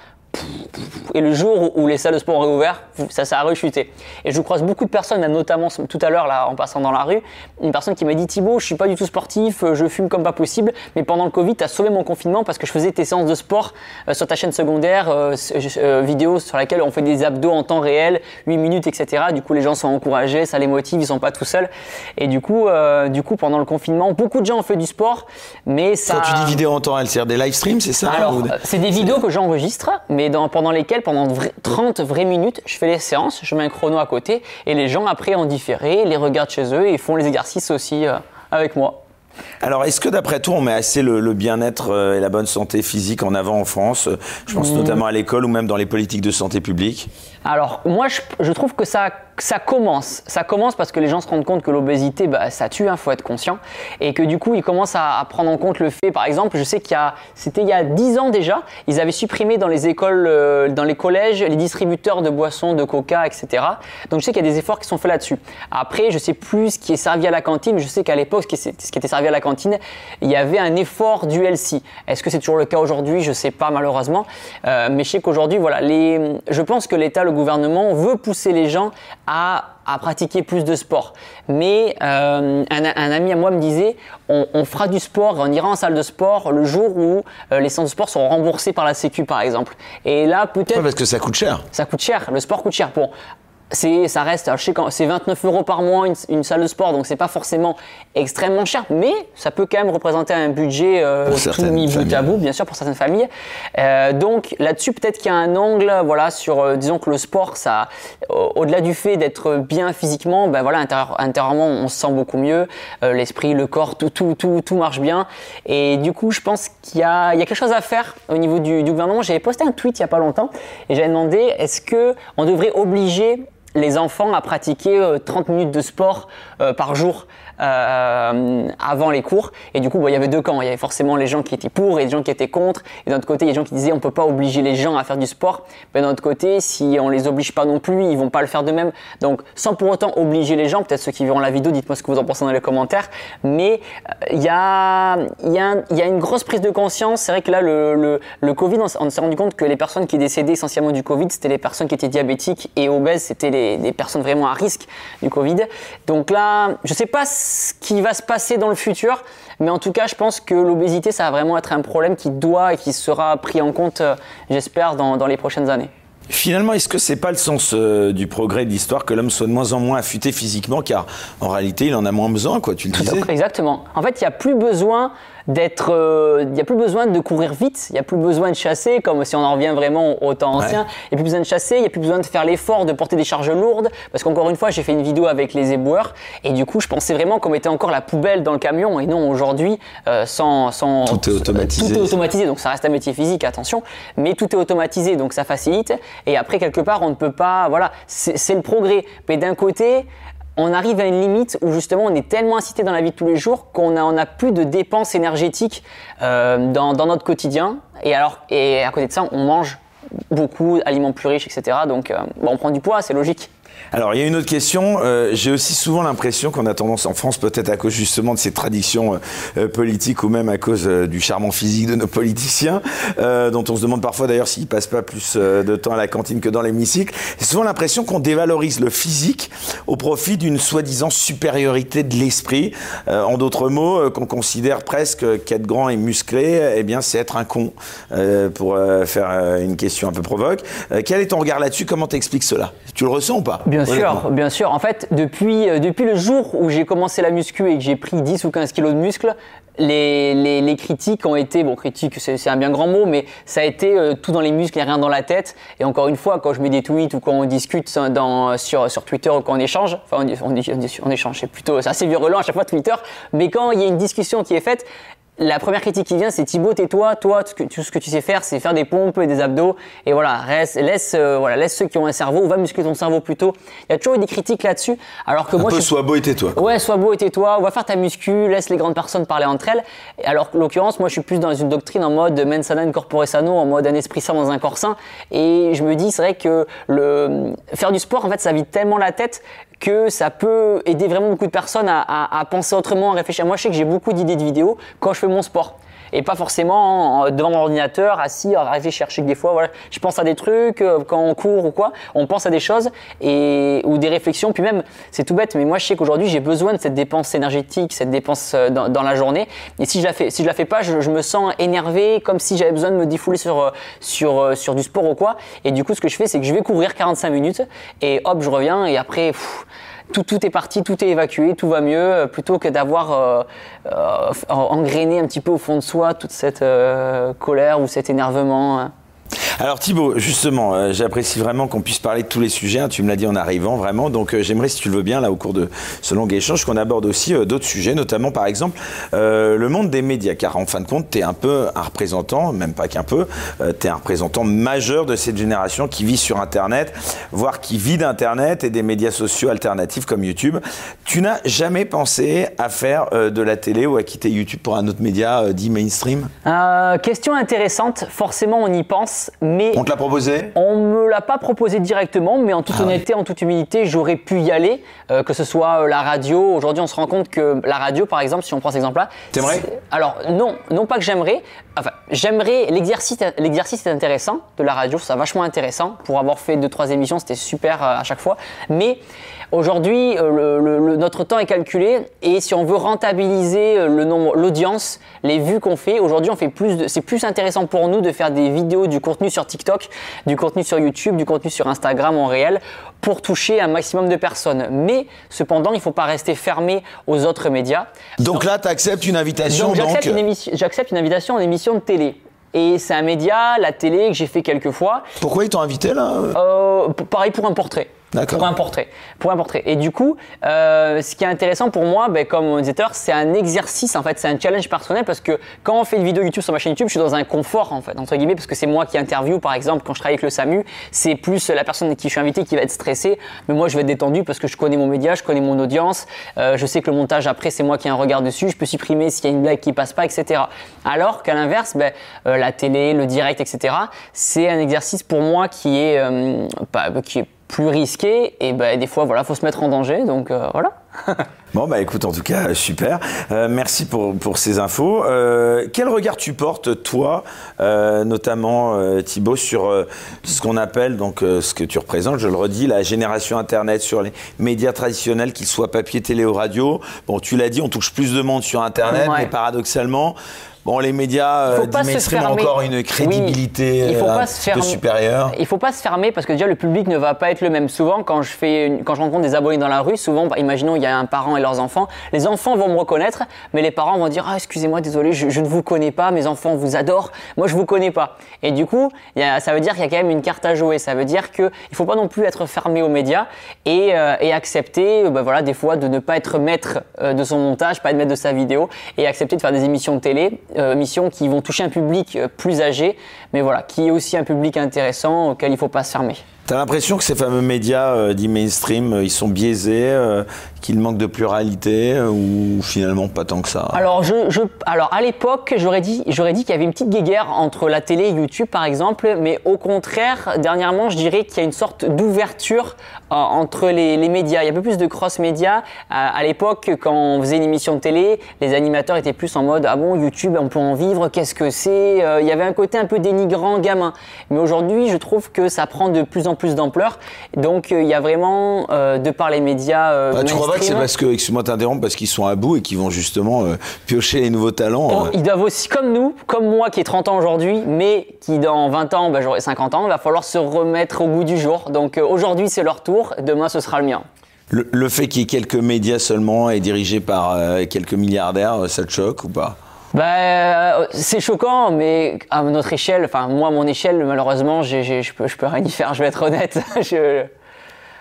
et le jour où les salles de sport ont réouvert, ça, ça a rechuté. Et je croise beaucoup de personnes, notamment tout à l'heure, là, en passant dans la rue, une personne qui m'a dit Thibaut, je suis pas du tout sportif, je fume comme pas possible, mais pendant le Covid, tu as sauvé mon confinement parce que je faisais tes séances de sport euh, sur ta chaîne secondaire, euh, euh, vidéo sur laquelle on fait des abdos en temps réel, 8 minutes, etc. Du coup, les gens sont encouragés, ça les motive, ils sont pas tout seuls. Et du coup, du coup, pendant le confinement, beaucoup de gens ont fait du sport, mais ça. Quand tu dis vidéo en temps réel, c'est-à-dire des live streams, c'est ça Alors, c'est des vidéos que j'enregistre, mais pendant lesquelles, pendant 30 vraies minutes, je fais les séances, je mets un chrono à côté, et les gens après en différé les regardent chez eux et font les exercices aussi euh, avec moi. Alors, est-ce que d'après toi, on met assez le, bien-être euh, et la bonne santé physique en avant en France Je pense mmh. notamment à l'école ou même dans les politiques de santé publique? Alors, moi, je trouve que ça ça commence. Ça commence parce que les gens se rendent compte que l'obésité, bah, ça tue, il hein, faut être conscient. Et que du coup, ils commencent à, prendre en compte le fait, par exemple, je sais qu'il y a, c'était il y a 10 ans déjà, ils avaient supprimé dans les écoles, euh, dans les collèges, les distributeurs de boissons, de coca, etc. Donc je sais qu'il y a des efforts qui sont faits là-dessus. Après, je sais plus ce qui est servi à la cantine. Je sais qu'à l'époque, ce, qui était servi à la cantine, il y avait un effort du LC. Est-ce que c'est toujours le cas aujourd'hui? Je sais pas, malheureusement. Euh, mais je sais qu'aujourd'hui, voilà, les, je pense que l'État, le gouvernement veut pousser les gens à, pratiquer plus de sport. Mais euh, un, ami à moi me disait, on, fera du sport, on ira en salle de sport le jour où euh, les centres de sport seront remboursés par la Sécu, par exemple. Et là, peut-être... parce que ça coûte cher. Ça coûte cher, le sport coûte cher. Bon, c'est ça reste je sais c'est 29 euros par mois une, salle de sport donc c'est pas forcément extrêmement cher mais ça peut quand même représenter un budget euh, tout mis bout à bout bien sûr pour certaines familles. Euh, donc là-dessus peut-être qu'il y a un angle voilà sur euh, disons que le sport ça au-delà du fait d'être bien physiquement ben voilà intérieurement on se sent beaucoup mieux l'esprit le corps tout, tout tout tout marche bien. Et du coup je pense qu'il y a il y a quelque chose à faire au niveau du, du gouvernement. J'avais posté un tweet il y a pas longtemps et j'avais demandé est-ce que on devrait obliger les enfants à pratiquer 30 euh, minutes de sport euh, par jour euh, avant les cours. Et du coup, il y avait deux camps. Il y avait forcément les gens qui étaient pour et les gens qui étaient contre. Et d'un autre côté, il y a des gens qui disaient on peut pas obliger les gens à faire du sport. Mais d'un autre côté, si on les oblige pas non plus, ils vont pas le faire de même. Donc, sans pour autant obliger les gens, peut-être ceux qui verront la vidéo, dites-moi ce que vous en pensez dans les commentaires. Mais il y, a, y, y a une grosse prise de conscience. C'est vrai que là, le, le, Covid, on, s'est rendu compte que les personnes qui décédaient essentiellement du Covid, c'était les personnes qui étaient diabétiques et obèses. C'était les, personnes vraiment à risque du Covid. Donc là, je sais pas ce qui va se passer dans le futur. Mais en tout cas, je pense que l'obésité, ça va vraiment être un problème qui doit et qui sera pris en compte, euh, j'espère, dans, dans les prochaines années. Finalement, est-ce que c'est pas le sens euh, du progrès de l'histoire que l'homme soit de moins en moins affûté physiquement, car en réalité, il en a moins besoin, quoi, tu le disais Exactement. En fait, il n'y a plus besoin d'être, euh, il n'y a plus besoin de courir vite, il n'y a plus besoin de chasser, comme si on en revient vraiment au temps ancien. Il n'y a plus besoin de chasser, il n'y a plus besoin de faire l'effort de porter des charges lourdes, parce qu'encore une fois, j'ai fait une vidéo avec les éboueurs, et du coup, je pensais vraiment qu'on mettait encore la poubelle dans le camion, et non aujourd'hui, euh, sans, sans, Tout est automatisé. Tout est automatisé, donc ça reste un métier physique, attention, mais tout est automatisé, donc ça facilite, et après, quelque part, on ne peut pas, voilà, c'est le progrès. Mais d'un côté, on arrive à une limite où justement on est tellement incité dans la vie de tous les jours qu'on n'a on a plus de dépenses énergétiques euh, dans, notre quotidien. Et alors, et à côté de ça, on mange beaucoup, aliments plus riches, etc. Donc, euh, on prend du poids, c'est logique. Alors, il y a une autre question. Euh, j'ai aussi souvent l'impression qu'on a tendance en France, peut-être à cause justement de ces traditions euh, euh, politiques ou même à cause du charmant physique de nos politiciens, dont on se demande parfois d'ailleurs s'ils passent pas plus de temps à la cantine que dans l'hémicycle. J'ai souvent l'impression qu'on dévalorise le physique au profit d'une soi-disant supériorité de l'esprit. en d'autres mots, qu'on considère presque qu'être grand et musclé, eh bien, c'est être un con, pour faire une question un peu provoque. quel est ton regard là-dessus? Comment t'expliques cela? Tu le ressens ou pas? Bien sûr, bien sûr. En fait, depuis, euh, depuis le jour où j'ai commencé la muscu et que j'ai pris 10 ou 15 kilos de muscles, les, les, critiques ont été, bon, critiques, c'est un bien grand mot, mais ça a été euh, tout dans les muscles et rien dans la tête. Et encore une fois, quand je mets des tweets ou quand on discute dans, sur, sur Twitter ou quand on échange, enfin, on, on, on échange, c'est plutôt, c'est assez virulent à chaque fois Twitter, mais quand il y a une discussion qui est faite, la première critique qui vient, c'est Thibaut, tais-toi, toi, tout ce que tu sais faire, c'est faire des pompes et des abdos. Et voilà, laisse, euh, voilà, laisse ceux qui ont un cerveau, ou va muscler ton cerveau plutôt. Il y a toujours eu des critiques là-dessus. Alors que un moi, peu, je sois beau et tais-toi. Ouais, sois beau et tais-toi, va faire ta muscu, laisse les grandes personnes parler entre elles. Alors que l'occurrence, moi, je suis plus dans une doctrine en mode mens sana in corpore sano, en mode un esprit sain dans un corps sain. Et je me dis, c'est vrai que le, faire du sport, en fait, ça vide tellement la tête que ça peut aider vraiment beaucoup de personnes à, penser autrement, à réfléchir. Moi, je sais que j'ai beaucoup d'idées de vidéos quand je fais mon sport. Et pas forcément en- devant mon ordinateur, assis, à réfléchir. Sais que des fois, voilà, je pense à des trucs euh, quand on court ou quoi, on pense à des choses et ou des réflexions. Puis même, c'est tout bête, mais moi, je sais qu'aujourd'hui, j'ai besoin de cette dépense énergétique, cette dépense euh, dans, la journée. Et si je la fais, si je la fais pas, je, me sens énervé, comme si j'avais besoin de me défouler sur euh, sur sur du sport ou quoi. Et du coup, ce que je fais, c'est que je vais courir 45 minutes et hop, je reviens et après. Tout, est parti, tout est évacué, tout va mieux, euh, plutôt que d'avoir euh, euh, engrainé un petit peu au fond de soi toute cette colère ou cet énervement. Alors Thibaut, justement, euh, j'apprécie vraiment qu'on puisse parler de tous les sujets. hein, tu me l'as dit en arrivant, vraiment. Donc euh, j'aimerais, si tu le veux bien, là, au cours de ce long échange, qu'on aborde aussi euh, d'autres sujets, notamment par exemple le monde des médias. Car en fin de compte, tu es un peu un représentant, même pas qu'un peu, tu es un représentant majeur de cette génération qui vit sur Internet, voire qui vit d'Internet et des médias sociaux alternatifs comme YouTube. Tu n'as jamais pensé à faire de la télé ou à quitter YouTube pour un autre média dit mainstream? Question intéressante, forcément on y pense, On te l'a proposé On me l'a pas proposé directement, mais en toute Ah ouais. honnêteté, en toute humilité, j'aurais pu y aller, euh, que ce soit euh, la radio. Aujourd'hui, on se rend compte que la radio, par exemple, si on prend cet exemple-là. T'aimerais Alors non, non pas que j'aimerais. Enfin, j'aimerais. L'exercice, l'exercice est intéressant de la radio, c'est vachement intéressant. Pour avoir fait deux trois émissions, c'était super euh, à chaque fois. Mais aujourd'hui, euh, le- le- le- notre temps est calculé et si on veut rentabiliser euh, le nombre, l'audience, les vues qu'on fait, aujourd'hui, on fait plus. de- C'est plus intéressant pour nous de faire des vidéos, du contenu sur TikTok, du contenu sur YouTube, du contenu sur Instagram en réel, pour toucher un maximum de personnes. Mais cependant, il ne faut pas rester fermé aux autres médias. Donc là, tu acceptes une invitation. Donc j'accepte donc, une, émission- j'accepte une invitation en émission de télé. Et c'est un média, la télé, que j'ai fait quelques fois. Pourquoi ils t'ont invité là? Euh, pareil pour un portrait. Pour un portrait. Pour un portrait. Et du coup, euh, ce qui est intéressant pour moi, ben, comme on c'est un exercice, en fait, c'est un challenge personnel parce que quand on fait une vidéo YouTube sur ma chaîne YouTube, je suis dans un confort, en fait, entre guillemets, parce que c'est moi qui interview, par exemple, quand je travaille avec le SAMU, c'est plus la personne qui je suis invité qui va être stressée, mais moi je vais être détendu parce que je connais mon média, je connais mon audience, euh, je sais que le montage après, c'est moi qui ai un regard dessus, je peux supprimer s'il y a une blague qui passe pas, etc. Alors qu'à l'inverse, ben, euh, la télé, le direct, etc., c'est un exercice pour moi qui est, pas- qui est plus risqué et ben, des fois voilà faut se mettre en danger donc euh, voilà Bon, bah écoute, en tout cas, super. Euh, merci pour, pour ces infos. Euh, quel regard tu portes, toi, notamment Thibaut, sur ce qu'on appelle, donc ce que tu représentes, je le redis, la génération Internet sur les médias traditionnels, qu'ils soient papier, télé ou radio? Bon, tu l'as dit, on touche plus de monde sur Internet, Ouais. mais paradoxalement, bon, les médias euh, mainstream ont fermer. encore une crédibilité Oui, il faut euh, pas se fermer. supérieure. Il faut pas se fermer parce que déjà le public ne va pas être le même. Souvent quand je fais une- quand je rencontre des abonnés dans la rue, souvent bah, imaginons il y a un parent et leurs enfants, les enfants vont me reconnaître, mais les parents vont dire ah excusez-moi désolé je, je ne vous connais pas, mes enfants vous adorent, moi je vous connais pas. Et du coup il y a- ça veut dire qu'il y a quand même une carte à jouer. Ça veut dire que il faut pas non plus être fermé aux médias et, euh, et accepter euh, bah, voilà des fois de ne pas être maître euh, de son montage, pas être maître de sa vidéo et accepter de faire des émissions de télé, euh, émissions qui vont toucher un public euh, plus âgé, mais voilà qui est aussi un public intéressant auquel il faut pas se fermer. T'as l'impression que ces fameux médias euh, dits mainstream, euh, ils sont biaisés, euh, qu'ils manquent de pluralité, euh, ou finalement pas tant que ça Alors, je, alors à l'époque, j'aurais dit, j'aurais dit qu'il y avait une petite guéguerre entre la télé et YouTube, par exemple, mais au contraire, dernièrement, je dirais qu'il y a une sorte d'ouverture euh, entre les, les médias. Il y a un peu plus de cross-média. À, l'époque, quand on faisait une émission de télé, les animateurs étaient plus en mode ah bon, YouTube, on peut en vivre, qu'est-ce que c'est Il y avait un côté un peu dénigrant, gamin. Mais aujourd'hui, je trouve que ça prend de plus en plus d'ampleur. Donc, euh, il y a vraiment, euh, de par les médias, euh, Ah, tu crois pas que c'est parce que, excuse-moi t'interrompre, parce qu'ils sont à bout et qu'ils vont justement piocher les nouveaux talents Oh, ils doivent aussi, comme nous, comme moi qui ai 30 ans aujourd'hui, mais qui dans 20 ans, bah, j'aurai 50 ans, il va falloir se remettre au goût du jour. Donc aujourd'hui c'est leur tour, demain ce sera le mien. le, le fait qu'il y ait quelques médias seulement et dirigés par euh, quelques milliardaires, ça te choque ou pas? Bah, euh, c'est choquant, mais à notre échelle, enfin moi mon échelle, malheureusement, je peux, je peux rien y faire, je vais être honnête. Je-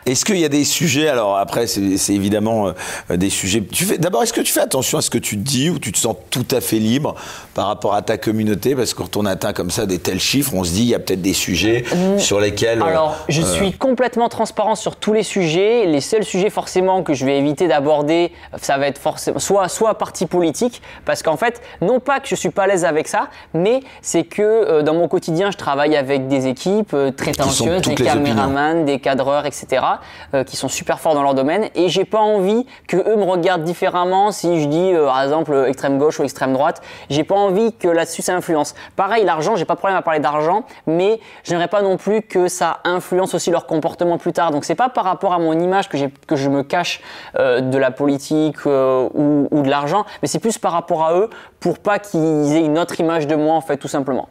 Est-ce qu'il y a des sujets Alors après, c'est évidemment euh, des sujets. Tu fais d'abord, est-ce que tu fais attention à ce que tu dis ou tu te sens tout à fait libre par rapport à ta communauté? Parce que quand on atteint comme ça des tels chiffres, on se dit il y a peut-être des sujets sur lesquels. euh, Alors, je suis complètement transparent sur tous les sujets. Les seuls sujets forcément que je vais éviter d'aborder, ça va être forcément soit soit parti politique, parce qu'en fait, non pas que je suis pas à l'aise avec ça, mais c'est que euh, dans mon quotidien, je travaille avec des équipes euh, très toutes des opinions. caméramans, des cadreurs, etc. euh, qui sont super forts dans leur domaine, et j'ai pas envie que eux me regardent différemment si je dis, euh, par exemple, extrême gauche ou extrême droite. J'ai pas envie que là-dessus ça influence. Pareil, l'argent, j'ai pas de problème à parler d'argent, mais j'aimerais pas non plus que ça influence aussi leur comportement plus tard. Donc c'est pas par rapport à mon image que, que je me cache de la politique ou, ou de l'argent, mais c'est plus par rapport à eux pour pas qu'ils aient une autre image de moi en fait, tout simplement.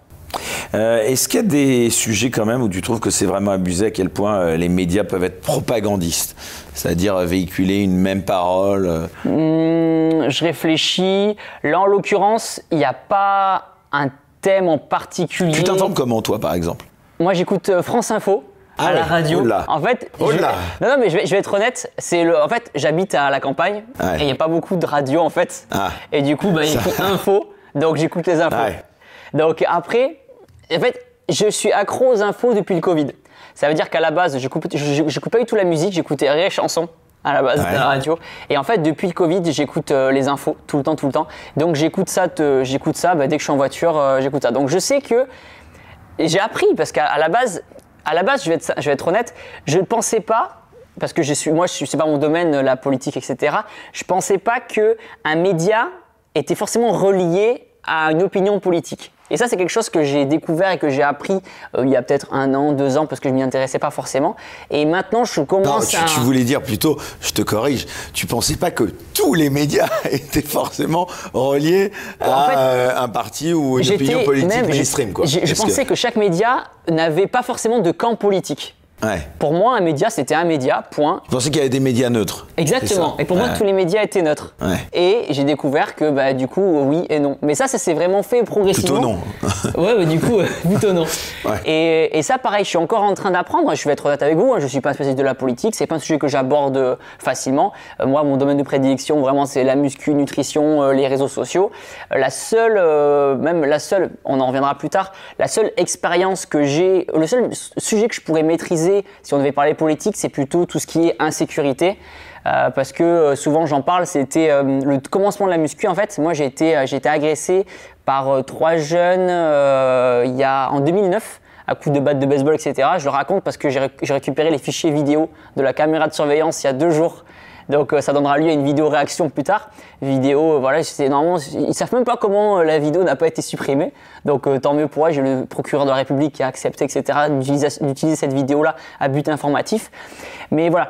Euh, est-ce qu'il y a des sujets quand même où tu trouves que c'est vraiment abusé à quel point euh, les médias peuvent être propagandistes? C'est-à-dire euh, véhiculer une même parole hmm, Je réfléchis. Là, en l'occurrence, il n'y a pas un thème en particulier. Tu t'informes comment, toi, par exemple? Moi, j'écoute France Info. à ah la radio. En fait, non, non, mais je vais, être honnête. C'est le, en fait, j'habite à la campagne et il n'y a pas beaucoup de radio en fait. Ah. Et du coup, bah, il a info, donc j'écoute les infos. Donc après, en fait, je suis accro aux infos depuis le Covid. Ça veut dire qu'à la base, je n'écoute pas du tout la musique, j'écoutais les chansons à la base de la radio. Et en fait, depuis le Covid, j'écoute euh, les infos tout le temps, tout le temps. Donc j'écoute ça, j'écoute ça bah, dès que je suis en voiture, euh, j'écoute ça. Donc je sais que j'ai appris parce qu'à la base, à la base, je vais être, je vais être honnête, je ne pensais pas parce que je suis, moi, je sais pas mon domaine, la politique, etc. Je pensais pas que un média était forcément relié à une opinion politique. Et ça, c'est quelque chose que j'ai découvert et que j'ai appris euh, il y a peut-être un an, deux ans, parce que je m'y intéressais pas forcément. Et maintenant, je commence non, tu, tu, voulais dire plutôt, je te corrige, tu pensais pas que tous les médias étaient forcément reliés à euh, un parti ou une opinion politique mainstream, quoi. Je, pensais que chaque média n'avait pas forcément de camp politique. Pour moi, un média, c'était un média, point. Je pensais qu'il y avait des médias neutres. Exactement. Et pour moi, tous les médias étaient neutres. Et j'ai découvert que, bah, du coup, oui et non. Mais ça, ça s'est vraiment fait progressivement. Plutôt non. ouais, bah, du coup, plutôt non. Et, et, ça, pareil, je suis encore en train d'apprendre. Je vais être honnête avec vous. Hein, je suis pas un spécialiste de la politique. C'est pas un sujet que j'aborde facilement. Euh, moi, mon domaine de prédilection, vraiment, c'est la muscu, nutrition, euh, les réseaux sociaux. Euh, la seule, même la seule, on en reviendra plus tard, la seule expérience que j'ai, le seul sujet que je pourrais maîtriser si on devait parler politique, c'est plutôt tout ce qui est insécurité. Euh, parce que euh, souvent j'en parle, c'était euh, le commencement de la muscu. En fait, moi j'ai été, j'ai été agressé par trois jeunes il y a, en 2009 à coups de batte de baseball, etc. Je le raconte parce que j'ai récupéré les fichiers vidéo de la caméra de surveillance il y a deux jours donc euh, ça donnera lieu à une vidéo réaction plus tard. Vidéo, euh, voilà, c'est normalement ils savent même pas comment euh, la vidéo n'a pas été supprimée. Donc tant mieux pour eux. J'ai le procureur de la République qui a accepté, etc. d'utiliser cette vidéo-là à but informatif. Mais voilà.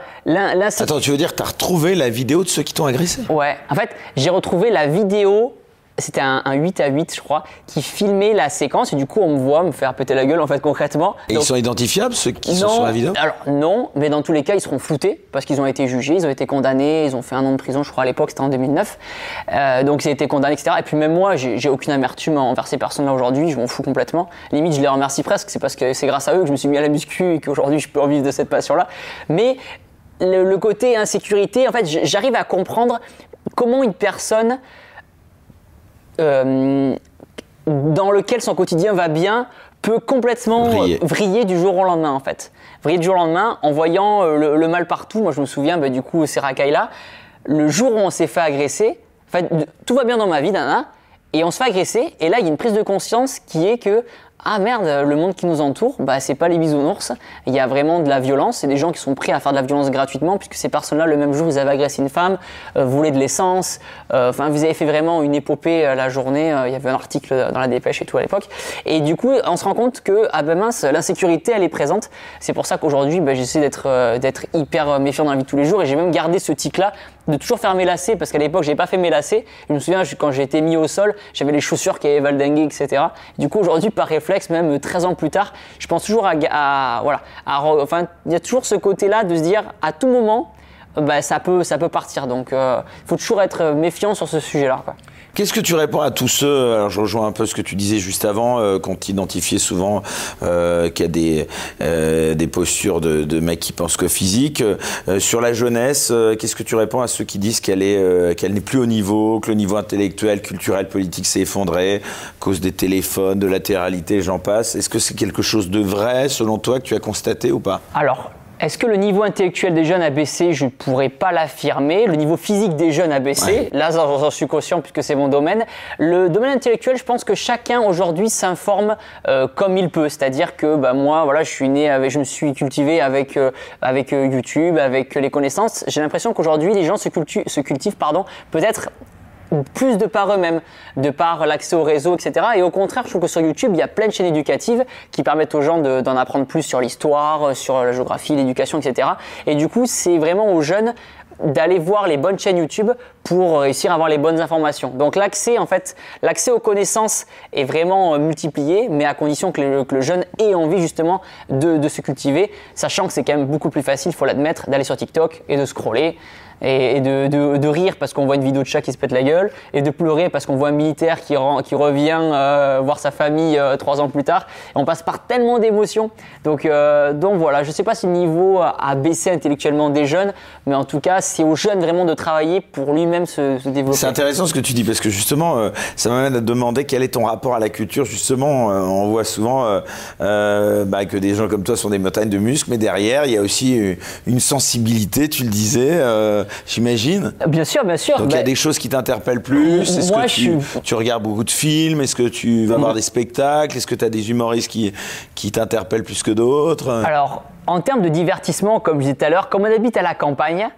Attends, tu veux dire que tu as retrouvé la vidéo de ceux qui t'ont agressé? Ouais. En fait, j'ai retrouvé la vidéo c'était un, 8 à 8, je crois, qui filmait la séquence et du coup on me voit me faire péter la gueule en fait concrètement. Et ils sont identifiables ceux qui sont sur la vidéo Alors non, mais dans tous les cas ils seront floutés parce qu'ils ont été jugés, ils ont été condamnés, ils ont fait un an de prison, je crois à l'époque c'était en 2009. Euh, donc ils ont été condamnés, etc. Et puis même moi j'ai aucune amertume envers ces personnes-là aujourd'hui, je m'en fous complètement. Limite je les remercie presque, c'est parce que c'est grâce à eux que je me suis mis à la muscu et qu'aujourd'hui je peux en vivre de cette passion-là. Mais le, le côté insécurité, en fait j'arrive à comprendre comment une personne euh, dans lequel son quotidien va bien peut complètement vriller. du jour au lendemain en fait. Vriller du jour au lendemain en voyant euh, le, mal partout. Moi je me souviens bah, du coup c'est là le jour où on s'est fait agresser, tout va bien dans ma vie, Dana, et on se fait agresser, et là il y a une prise de conscience qui est que ah merde, le monde qui nous entoure, bah c'est pas les bisounours. Il y a vraiment de la violence. C'est des gens qui sont prêts à faire de la violence gratuitement, puisque ces personnes-là, le même jour, vous avez agressé une femme, euh, volé de l'essence. Euh, enfin, vous avez fait vraiment une épopée euh, la journée. il y avait un article dans la dépêche et tout à l'époque. Et du coup, on se rend compte que ah ben mince, l'insécurité, elle est présente. C'est pour ça qu'aujourd'hui, bah, j'essaie d'être d'être hyper méfiant dans la vie de tous les jours. Et j'ai même gardé ce tic-là de toujours faire mes lacets, parce qu'à l'époque, j'ai pas fait mes lacets. Je me souviens quand été mis au sol, j'avais les chaussures qui avaient valdingué, etc. Du coup, aujourd'hui, par réflexe même 13 ans plus tard, je pense toujours à, voilà, enfin, il y a toujours ce côté-là de se dire à tout moment, bah, ça peut, ça peut partir. Donc, il euh, faut toujours être méfiant sur ce sujet-là. Qu'est-ce que tu réponds à tous ceux, alors je rejoins un peu ce que tu disais juste avant, euh, qu'on t'identifiait souvent euh, qu'il y a des, euh, des postures de, de mecs qui pensent que physique. Euh, sur la jeunesse, qu'est-ce que tu réponds à ceux qui disent qu'elle est qu'elle n'est plus au niveau, que le niveau intellectuel, culturel, politique s'est effondré cause des téléphones, de latéralité, j'en passe? Est-ce que c'est quelque chose de vrai selon toi que tu as constaté ou pas? Alors, Est-ce que le niveau intellectuel des jeunes a baissé? Je ne pourrais pas l'affirmer. Le niveau physique des jeunes a baissé. Là, j'en suis conscient puisque c'est mon domaine. Le domaine intellectuel, je pense que chacun aujourd'hui s'informe euh, comme il peut. C'est-à-dire que bah, moi, voilà, je suis né, avec, je me suis cultivé avec, euh, avec euh, YouTube, avec les connaissances. J'ai l'impression qu'aujourd'hui, les gens se, se cultivent pardon, peut-être plus de par eux-mêmes, de par l'accès au réseau, etc. Et au contraire, je trouve que sur YouTube, il y a plein de chaînes éducatives qui permettent aux gens d'en apprendre plus sur l'histoire, sur la géographie, l'éducation, etc. Et du coup, c'est vraiment aux jeunes d'aller voir les bonnes chaînes YouTube pour réussir à avoir les bonnes informations. Donc l'accès, en fait, l'accès aux connaissances est vraiment euh, multiplié, mais à condition que le, jeune ait envie justement de, de se cultiver, sachant que c'est quand même beaucoup plus facile, il faut l'admettre, d'aller sur TikTok et de scroller et, de, de, rire parce qu'on voit une vidéo de chat qui se pète la gueule et de pleurer parce qu'on voit un militaire qui, revient euh, voir sa famille euh, trois ans plus tard. on passe par tellement d'émotions. Donc, euh, donc voilà, je ne sais pas si le niveau a baissé intellectuellement des jeunes, mais en tout cas, c'est aux jeunes vraiment de travailler pour lui-même se, se, développer. C'est intéressant ce que tu dis parce que justement, ça m'amène à te demander quel est ton rapport à la culture. Justement, on voit souvent bah, que des gens comme toi sont des montagnes de muscles, mais derrière, il y a aussi une sensibilité, tu le disais j'imagine. Bien sûr, bien sûr. Donc il y a des choses qui t'interpellent plus. Est-ce que tu, tu, regardes beaucoup de films? Est-ce que tu vas voir des spectacles? Est-ce que tu as des humoristes qui, qui t'interpellent plus que d'autres? Alors, en termes de divertissement, comme je disais tout à l'heure, comme on habite à la campagne,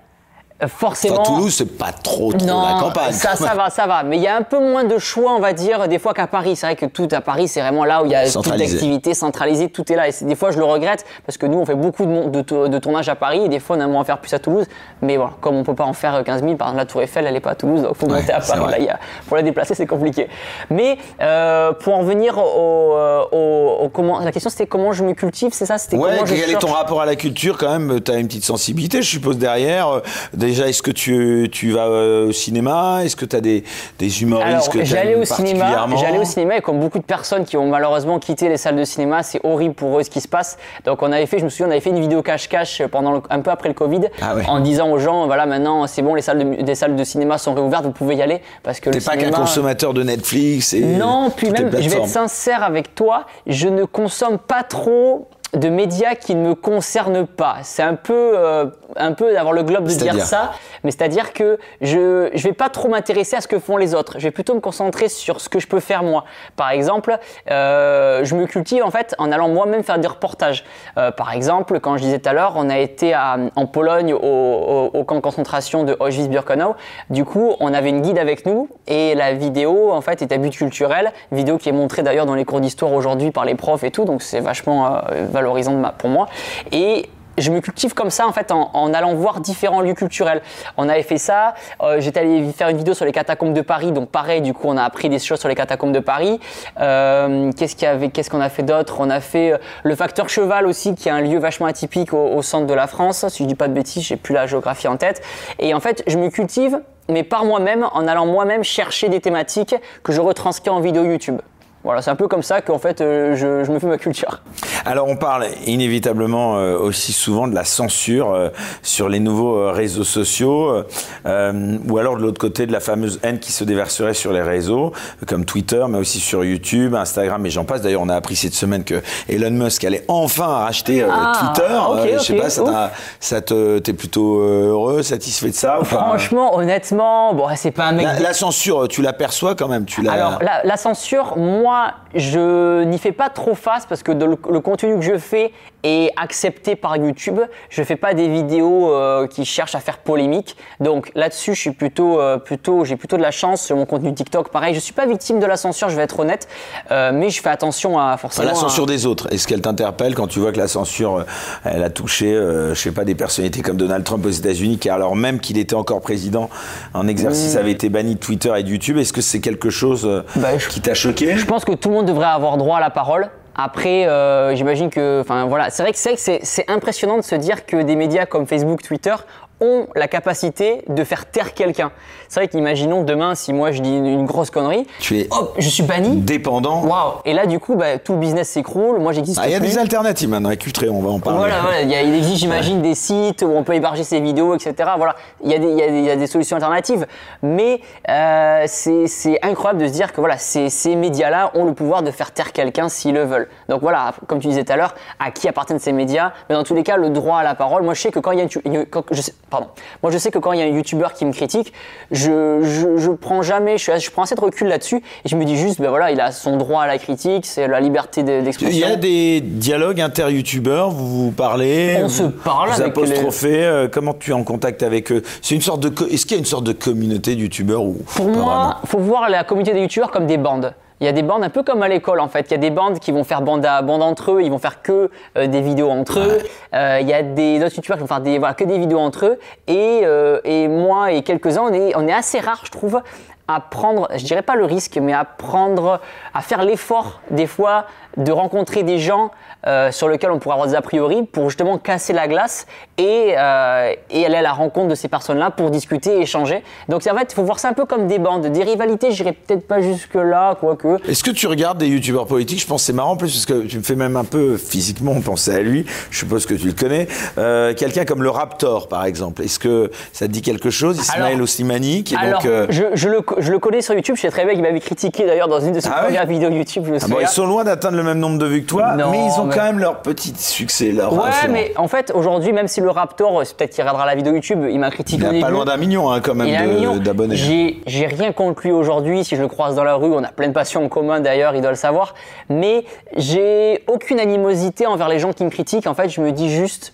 forcément. Toulouse, c'est pas trop, trop la campagne. Ça, ça va, ça va. Mais il y a un peu moins de choix, on va dire, des fois qu'à Paris. C'est vrai que tout à Paris, c'est vraiment là où il y a toute l'activité centralisée, tout est là. Et des fois, je le regrette parce que nous, on fait beaucoup de, de, de tournages à Paris et des fois, on aimerait en faire plus à Toulouse. Mais voilà, comme on peut pas en faire 15 000, par exemple, la Tour Eiffel, elle est pas à Toulouse, donc faut monter à Paris. Là, pour la déplacer, c'est compliqué. Mais euh, pour en venir au, euh, au, au, comment, la question c'était comment je me cultive, c'est ça? C'était ouais, comment quel est ton rapport à la culture quand même? Tu as une petite sensibilité, je suppose, derrière. Déjà, est-ce que tu, tu vas euh, au cinéma? Est-ce que tu as des, des humoristes que J'allais au cinéma, j'allais au cinéma et comme beaucoup de personnes qui ont malheureusement quitté les salles de cinéma, c'est horrible pour eux ce qui se passe. Donc on avait fait, je me souviens, on avait fait une vidéo cache-cache pendant un peu après le Covid, ah en disant aux gens, voilà, maintenant c'est bon, les salles de, des salles de cinéma sont réouvertes, vous pouvez y aller parce que. T'es pas qu'un consommateur de Netflix et non, puis même, je vais être sincère avec toi, je ne consomme pas trop de médias qui ne me concernent pas. C'est un peu, euh, un peu d'avoir le globe de dire ça, mais c'est-à-dire que je ne vais pas trop m'intéresser à ce que font les autres. Je vais plutôt me concentrer sur ce que je peux faire moi. Par exemple, euh, je me cultive en fait en allant moi-même faire des reportages. Euh, par exemple, quand je disais tout à l'heure, on a été en Pologne au, au, camp de concentration de Auschwitz-Birkenau. Du coup, on avait une guide avec nous et la vidéo en fait est à but culturel, vidéo qui est montrée d'ailleurs dans les cours d'histoire aujourd'hui par les profs et tout, donc c'est vachement valorisant pour moi. Et je me cultive comme ça en fait en, allant voir différents lieux culturels. On avait fait ça, euh, j'étais allé faire une vidéo sur les catacombes de Paris, donc pareil, du coup on a appris des choses sur les catacombes de Paris. Euh, qu'est-ce qu'on a fait d'autre? On a fait euh, le facteur cheval aussi, qui est un lieu vachement atypique au, centre de la France. Si je dis pas de bêtises, j'ai plus la géographie en tête. Et en fait, je me cultive, mais par moi-même, en allant moi-même chercher des thématiques que je retranscris en vidéo YouTube. Voilà, c'est un peu comme ça qu'en fait euh, je, me fais ma culture. Alors on parle inévitablement euh, aussi souvent de la censure euh, sur les nouveaux réseaux sociaux, ou alors de l'autre côté de la fameuse haine qui se déverserait sur les réseaux, comme Twitter, mais aussi sur YouTube, Instagram et j'en passe. D'ailleurs on a appris cette semaine que Elon Musk allait enfin racheter ah, Twitter. je sais pas, ça, te, t'es plutôt heureux, satisfait de ça Franchement, honnêtement, bon, c'est pas un mec. La, censure, tu l'aperçois quand même, tu Alors la, la censure, moi je n'y fais pas trop face parce que le, contenu que je fais est accepté par YouTube. Je fais pas des vidéos euh, qui cherchent à faire polémique. Donc là-dessus, je suis plutôt, euh, plutôt, j'ai plutôt de la chance sur mon contenu TikTok. Pareil, je suis pas victime de la censure, je vais être honnête, euh, mais je fais attention à forcément. La censure des autres. Est-ce qu'elle t'interpelle quand tu vois que la censure, elle a touché, je sais pas, des personnalités comme Donald Trump aux États-Unis, qui alors même qu'il était encore président en exercice, mmh. avait été banni de Twitter et de YouTube. Est-ce que c'est quelque chose bah, qui t'a choqué? Je pense que tout le monde devrait avoir droit à la parole. Après, euh, j'imagine que, enfin voilà, c'est vrai que c'est impressionnant de se dire que des médias comme Facebook, Twitter ont la capacité de faire taire quelqu'un. C'est vrai qu'imaginons demain, si moi je dis une, grosse connerie, Tu es hop, je suis banni. dépendant. Waouh Et là, du coup, bah, tout le business s'écroule. Moi, j'existe Ah, il y a des alternatives maintenant avec Utré, on va en parler. Voilà, voilà. Il, y a- il existe, j'imagine, des sites où on peut héberger ses vidéos, etc. Voilà, il y a des, il y a des, il y a des solutions alternatives. Mais euh, c'est incroyable de se dire que voilà, ces, ces médias-là ont le pouvoir de faire taire quelqu'un s'ils le veulent. Donc voilà, comme tu disais tout à l'heure, à qui appartiennent ces médias? Mais dans tous les cas, le droit à la parole. Moi, je sais que quand il y a, une- quand- je sais, pardon. Moi, je sais que quand il y a un YouTuber qui me critique, je, je, je prends jamais, je, prends assez de recul là-dessus et je me dis juste, ben voilà, il a son droit à la critique, c'est la liberté de- Il y d'expression. a des dialogues inter-youtubeurs, vous vous parlez, On se parle vous avec les- apostrophez, euh, comment tu es en contact avec eux C'est une sorte de, est-ce qu'il y a une sorte de communauté de youtubeurs ou Pour moi, faut voir la communauté des youtubeurs comme des bandes. Il y a des bandes un peu comme à l'école en fait. Il y a des bandes qui vont faire bande à bande entre eux, ils vont faire que euh, des vidéos entre eux. Euh, il y a des autres youtubeurs qui vont faire des, voilà, que des vidéos entre eux. Et, euh, et moi et quelques-uns, on est, on est assez rares, je trouve, à prendre, je dirais pas le risque, mais à prendre, à faire l'effort des fois de rencontrer des gens euh, sur lesquels on pourrait avoir des a priori pour justement casser la glace et, euh, et aller à la rencontre de ces personnes-là pour discuter, échanger. Donc en fait, il faut voir ça un peu comme des bandes, des rivalités. J'irai peut-être pas jusque là, quoique. Est-ce que tu regardes des youtubeurs politiques? Je pense que c'est marrant en plus parce que tu me fais même un peu physiquement penser à lui. Je suppose que tu le connais. Euh, Quelqu'un comme le Raptor par exemple. Est-ce que ça te dit quelque chose? Ismaël Oslimani qui est Alors, donc. je, je le, je le connais sur YouTube. Je sais très bien qu'il m'avait critiqué d'ailleurs dans une de ses Ah premières vidéos YouTube. Je me ah bon, ils sont loin d'atteindre le même nombre de vues que toi, Non, mais ils ont mais- quand même leur petit succès, leur Ouais, influence. mais en fait, aujourd'hui, même si le Raptor, peut-être qu'il regardera la vidéo YouTube, il m'a critiqué Il a pas loin d'un million hein, quand même d'abonnés. J'ai, j'ai rien contre lui aujourd'hui. Si je le croise dans la rue, on a plein de passions en commun d'ailleurs, il doit le savoir. Mais j'ai aucune animosité envers les gens qui me critiquent. En fait, je me dis juste,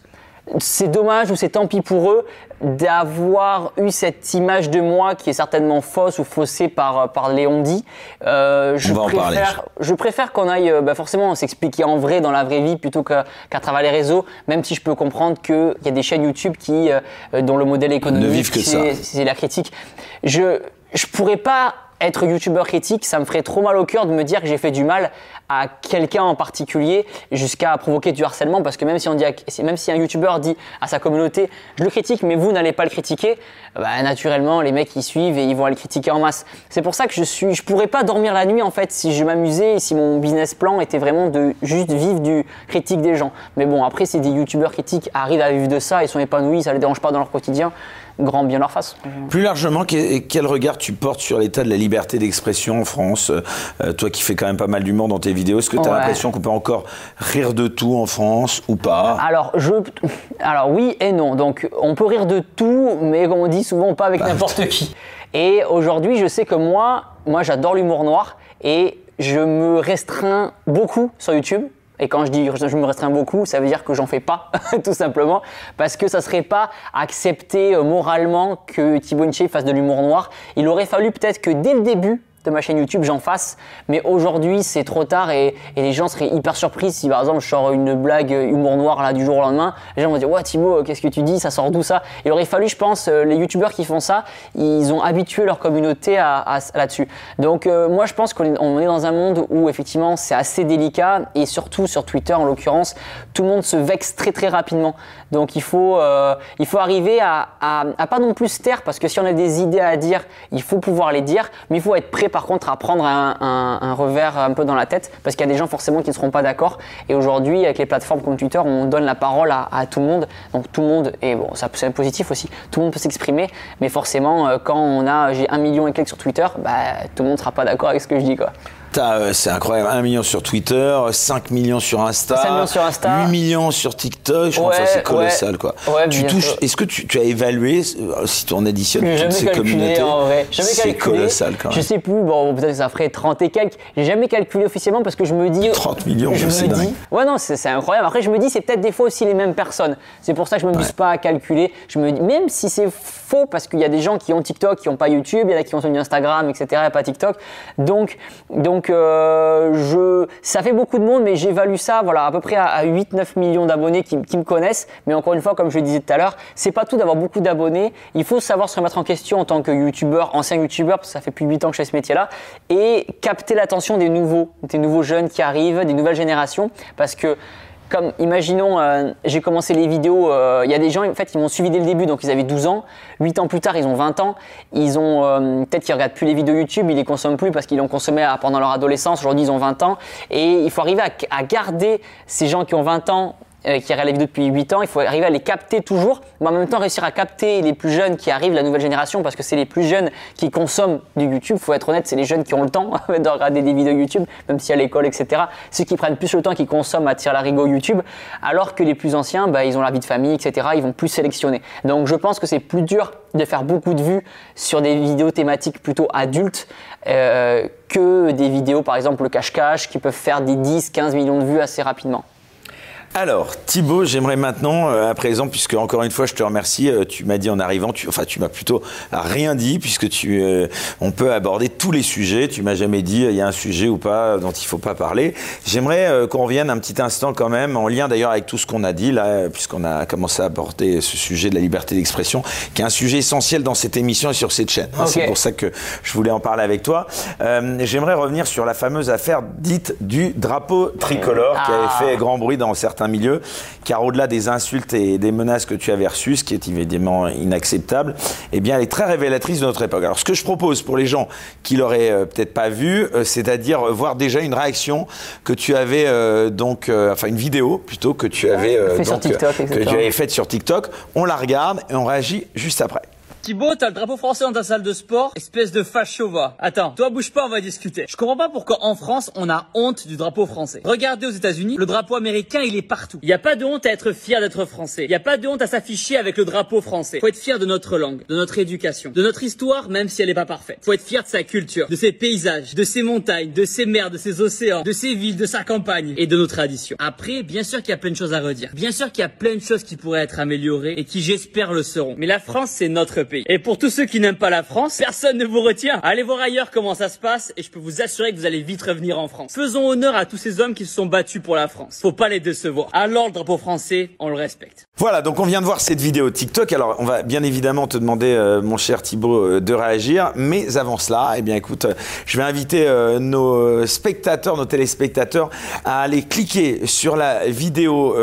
c'est dommage ou c'est tant pis pour eux d'avoir eu cette image de moi qui est certainement fausse ou faussée par, par Léon Di. Euh, je On va en parler. préfère, je préfère qu'on aille euh, bah, forcément s'expliquer en vrai dans la vraie vie plutôt qu'à qu'à travers les réseaux, même si je peux comprendre qu'il y a des chaînes YouTube qui, euh, euh, dont le modèle économique, c'est la critique. Je je pourrais pas être youtubeur critique, ça me ferait trop mal au cœur de me dire que j'ai fait du mal à quelqu'un en particulier jusqu'à provoquer du harcèlement parce que même si on dit même si un youtubeur dit à sa communauté je le critique mais vous n'allez pas le critiquer, bah, naturellement les mecs ils suivent et ils vont aller le critiquer en masse. C'est pour ça que je suis je pourrais pas dormir la nuit en fait si je m'amusais et si mon business plan était vraiment de juste vivre du critique des gens. Mais bon après si des youtubeurs critiques arrivent à vivre de ça, ils sont épanouis, ça les dérange pas dans leur quotidien, grand bien leur face. Plus largement, que- quel regard tu portes sur l'état de la liberté d'expression en France Euh, Toi qui fais quand même pas mal d'humour dans tes vidéos, est-ce que tu as Ouais. l'impression qu'on peut encore rire de tout en France ou pas? Alors, je, alors oui et non. Donc, on peut rire de tout, mais comme on dit souvent, pas avec Bah, n'importe qui. Et aujourd'hui, je sais que moi, moi, j'adore l'humour noir et je me restreins beaucoup sur YouTube. Et quand je dis je me restreins beaucoup, ça veut dire que j'en fais pas, tout simplement, parce que ça serait pas accepté euh, moralement que Thibaut fasse de l'humour noir. Il aurait fallu peut-être que dès le début, de ma chaîne YouTube, j'en fasse. Mais aujourd'hui, c'est trop tard et, les gens seraient hyper surpris si par exemple je sors une blague humour noir là du jour au lendemain. Les gens vont dire Ouais, Thibaut, qu'est-ce que tu dis? Ça sort d'où ça? Il aurait fallu, je pense, euh, les youtubeurs qui font ça, ils ont habitué leur communauté à, à- là-dessus. Donc, euh, moi, je pense qu'on est, dans un monde où effectivement c'est assez délicat et surtout sur Twitter en l'occurrence, tout le monde se vexe très très rapidement. Donc, il faut, euh, il faut arriver à, à, à pas non plus se taire parce que si on a des idées à dire, il faut pouvoir les dire, mais il faut être prêt par contre à prendre un, revers un peu dans la tête parce qu'il y a des gens forcément qui ne seront pas d'accord. Et aujourd'hui, avec les plateformes comme Twitter, on donne la parole à, tout le monde. Donc tout le monde, et bon, ça c'est positif aussi, tout le monde peut s'exprimer, mais forcément, euh, quand on a, j'ai un million et quelques sur Twitter, bah, tout le monde ne sera pas d'accord avec ce que je dis. Quoi. Euh, C'est incroyable, 1 million sur Twitter, 5 millions sur Insta, 5 millions sur Insta. 8 millions sur TikTok, je crois que c'est colossal ouais. quoi. Ouais, tu touches, est-ce que tu, tu as évalué, euh, si tu en additionnes toutes ces communautés, en vrai. Jamais c'est colossal quand Je même. sais plus, bon, peut-être que ça ferait 30 et quelques. J'ai jamais calculé officiellement parce que je me dis. 30 millions, je me dingue. dis. Ouais, non, c'est incroyable. Après, je me dis, c'est peut-être des fois aussi les mêmes personnes. C'est pour ça que je me m'amuse pas à calculer. Je me dis, même si c'est faux, parce qu'il y a des gens qui ont TikTok, qui n'ont pas YouTube, il y en a qui ont Instagram, etc., et pas TikTok. Donc, donc euh, je, ça fait beaucoup de monde, mais j'évalue ça, voilà, à peu près à, à 8-9 millions d'abonnés qui, qui me connaissent. Mais encore une fois, comme je le disais tout à l'heure, c'est pas tout d'avoir beaucoup d'abonnés. Il faut savoir se remettre en question en tant que youtubeur, ancien youtubeur, parce que ça fait plus de 8 ans que je fais ce métier-là, et capter l'attention des nouveaux, des nouveaux jeunes qui arrivent, des nouvelles générations, parce que comme imaginons, euh, j'ai commencé les vidéos, euh, il y a des gens, en fait, ils m'ont suivi dès le début, donc ils avaient 12 ans. 8 ans plus tard, ils ont 20 ans. Ils ont euh, peut-être qu'ils regardent plus les vidéos YouTube, ils les consomment plus parce qu'ils l'ont consommé pendant leur adolescence. Aujourd'hui, ils ont 20 ans. Et il faut arriver à, à garder ces gens qui ont 20 ans euh, qui regardent les vidéos depuis 8 ans, il faut arriver à les capter toujours, mais en même temps réussir à capter les plus jeunes qui arrivent, la nouvelle génération, parce que c'est les plus jeunes qui consomment du YouTube. Il faut être honnête, c'est les jeunes qui ont le temps de regarder des vidéos YouTube, même si à l'école, etc. Ceux qui prennent plus le temps, qui consomment, attirent la rigo YouTube, alors que les plus anciens, bah, ils ont la vie de famille, etc. Ils vont plus sélectionner. Donc je pense que c'est plus dur de faire beaucoup de vues sur des vidéos thématiques plutôt adultes euh, que des vidéos, par exemple le cache-cache, qui peuvent faire des 10, 15 millions de vues assez rapidement. Alors, Thibaut, j'aimerais maintenant, euh, à présent, puisque encore une fois, je te remercie, euh, tu m'as dit en arrivant, tu, enfin, tu m'as plutôt rien dit, puisque tu, euh, on peut aborder tous les sujets. Tu m'as jamais dit, il y a un sujet ou pas dont il faut pas parler. J'aimerais qu'on revienne un petit instant quand même, en lien d'ailleurs avec tout ce qu'on a dit là, puisqu'on a commencé à aborder ce sujet de la liberté d'expression, qui est un sujet essentiel dans cette émission et sur cette chaîne. C'est pour ça que je voulais en parler avec toi. j'aimerais revenir sur la fameuse affaire dite du drapeau tricolore, qui avait ah. fait grand bruit dans certains milieu, car au-delà des insultes et des menaces que tu avais reçues, ce qui est évidemment inacceptable, eh bien, elle est très révélatrice de notre époque. Alors, ce que je propose pour les gens qui l'auraient euh, peut-être pas vu, euh, c'est-à-dire voir déjà une réaction que tu avais euh, donc, enfin une vidéo plutôt que tu avais donc, que tu avais faite sur TikTok. On la regarde et on réagit juste après. Thibaut, t'as le drapeau français dans ta salle de sport Espèce de facho va. Attends, toi bouge pas, on va discuter. Je comprends pas pourquoi en France, on a honte du drapeau français. Regardez aux États-Unis, le drapeau américain, il est partout. Il y a pas de honte à être fier d'être français. Il y a pas de honte à s'afficher avec le drapeau français. Faut être fier de notre langue, de notre éducation, de notre histoire, même si elle est pas parfaite. Faut être fier de sa culture, de ses paysages, de ses montagnes, de ses mers, de ses océans, de ses villes, de sa campagne et de nos traditions. Après, bien sûr qu'il y a plein de choses à redire. Bien sûr qu'il y a plein de choses qui pourraient être améliorées et qui j'espère le seront. Mais la France, c'est notre pays. Et pour tous ceux qui n'aiment pas la France, personne ne vous retient. Allez voir ailleurs comment ça se passe et je peux vous assurer que vous allez vite revenir en France. Faisons honneur à tous ces hommes qui se sont battus pour la France. Faut pas les décevoir. Alors le drapeau français, on le respecte. Voilà, donc on vient de voir cette vidéo TikTok. Alors on va bien évidemment te demander, euh, mon cher Thibaut, euh, de réagir. Mais avant cela, eh bien écoute, euh, je vais inviter nos spectateurs, nos téléspectateurs à aller cliquer sur la vidéo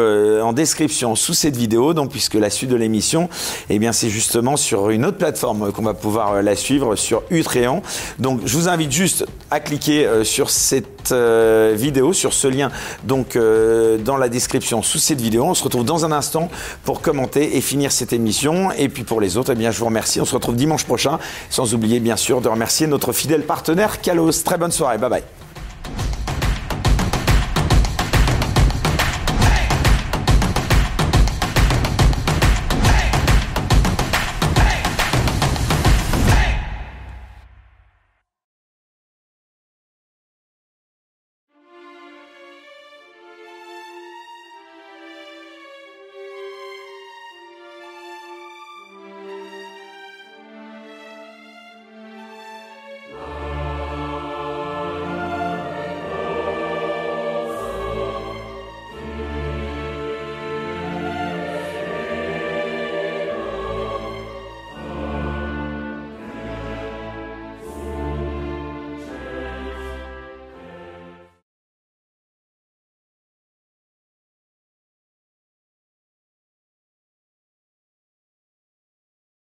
en description sous cette vidéo. Donc puisque la suite de l'émission, eh bien c'est justement sur une autre plateforme qu'on va pouvoir euh, la suivre sur Utréan. Donc je vous invite juste à cliquer euh, sur cette euh, vidéo, sur ce lien donc dans la description sous cette vidéo. On se retrouve dans un instant pour commenter et finir cette émission. Et puis pour les autres, eh bien je vous remercie. On se retrouve dimanche prochain, sans oublier bien sûr de remercier notre fidèle partenaire Kalos. Très bonne soirée. Bye bye.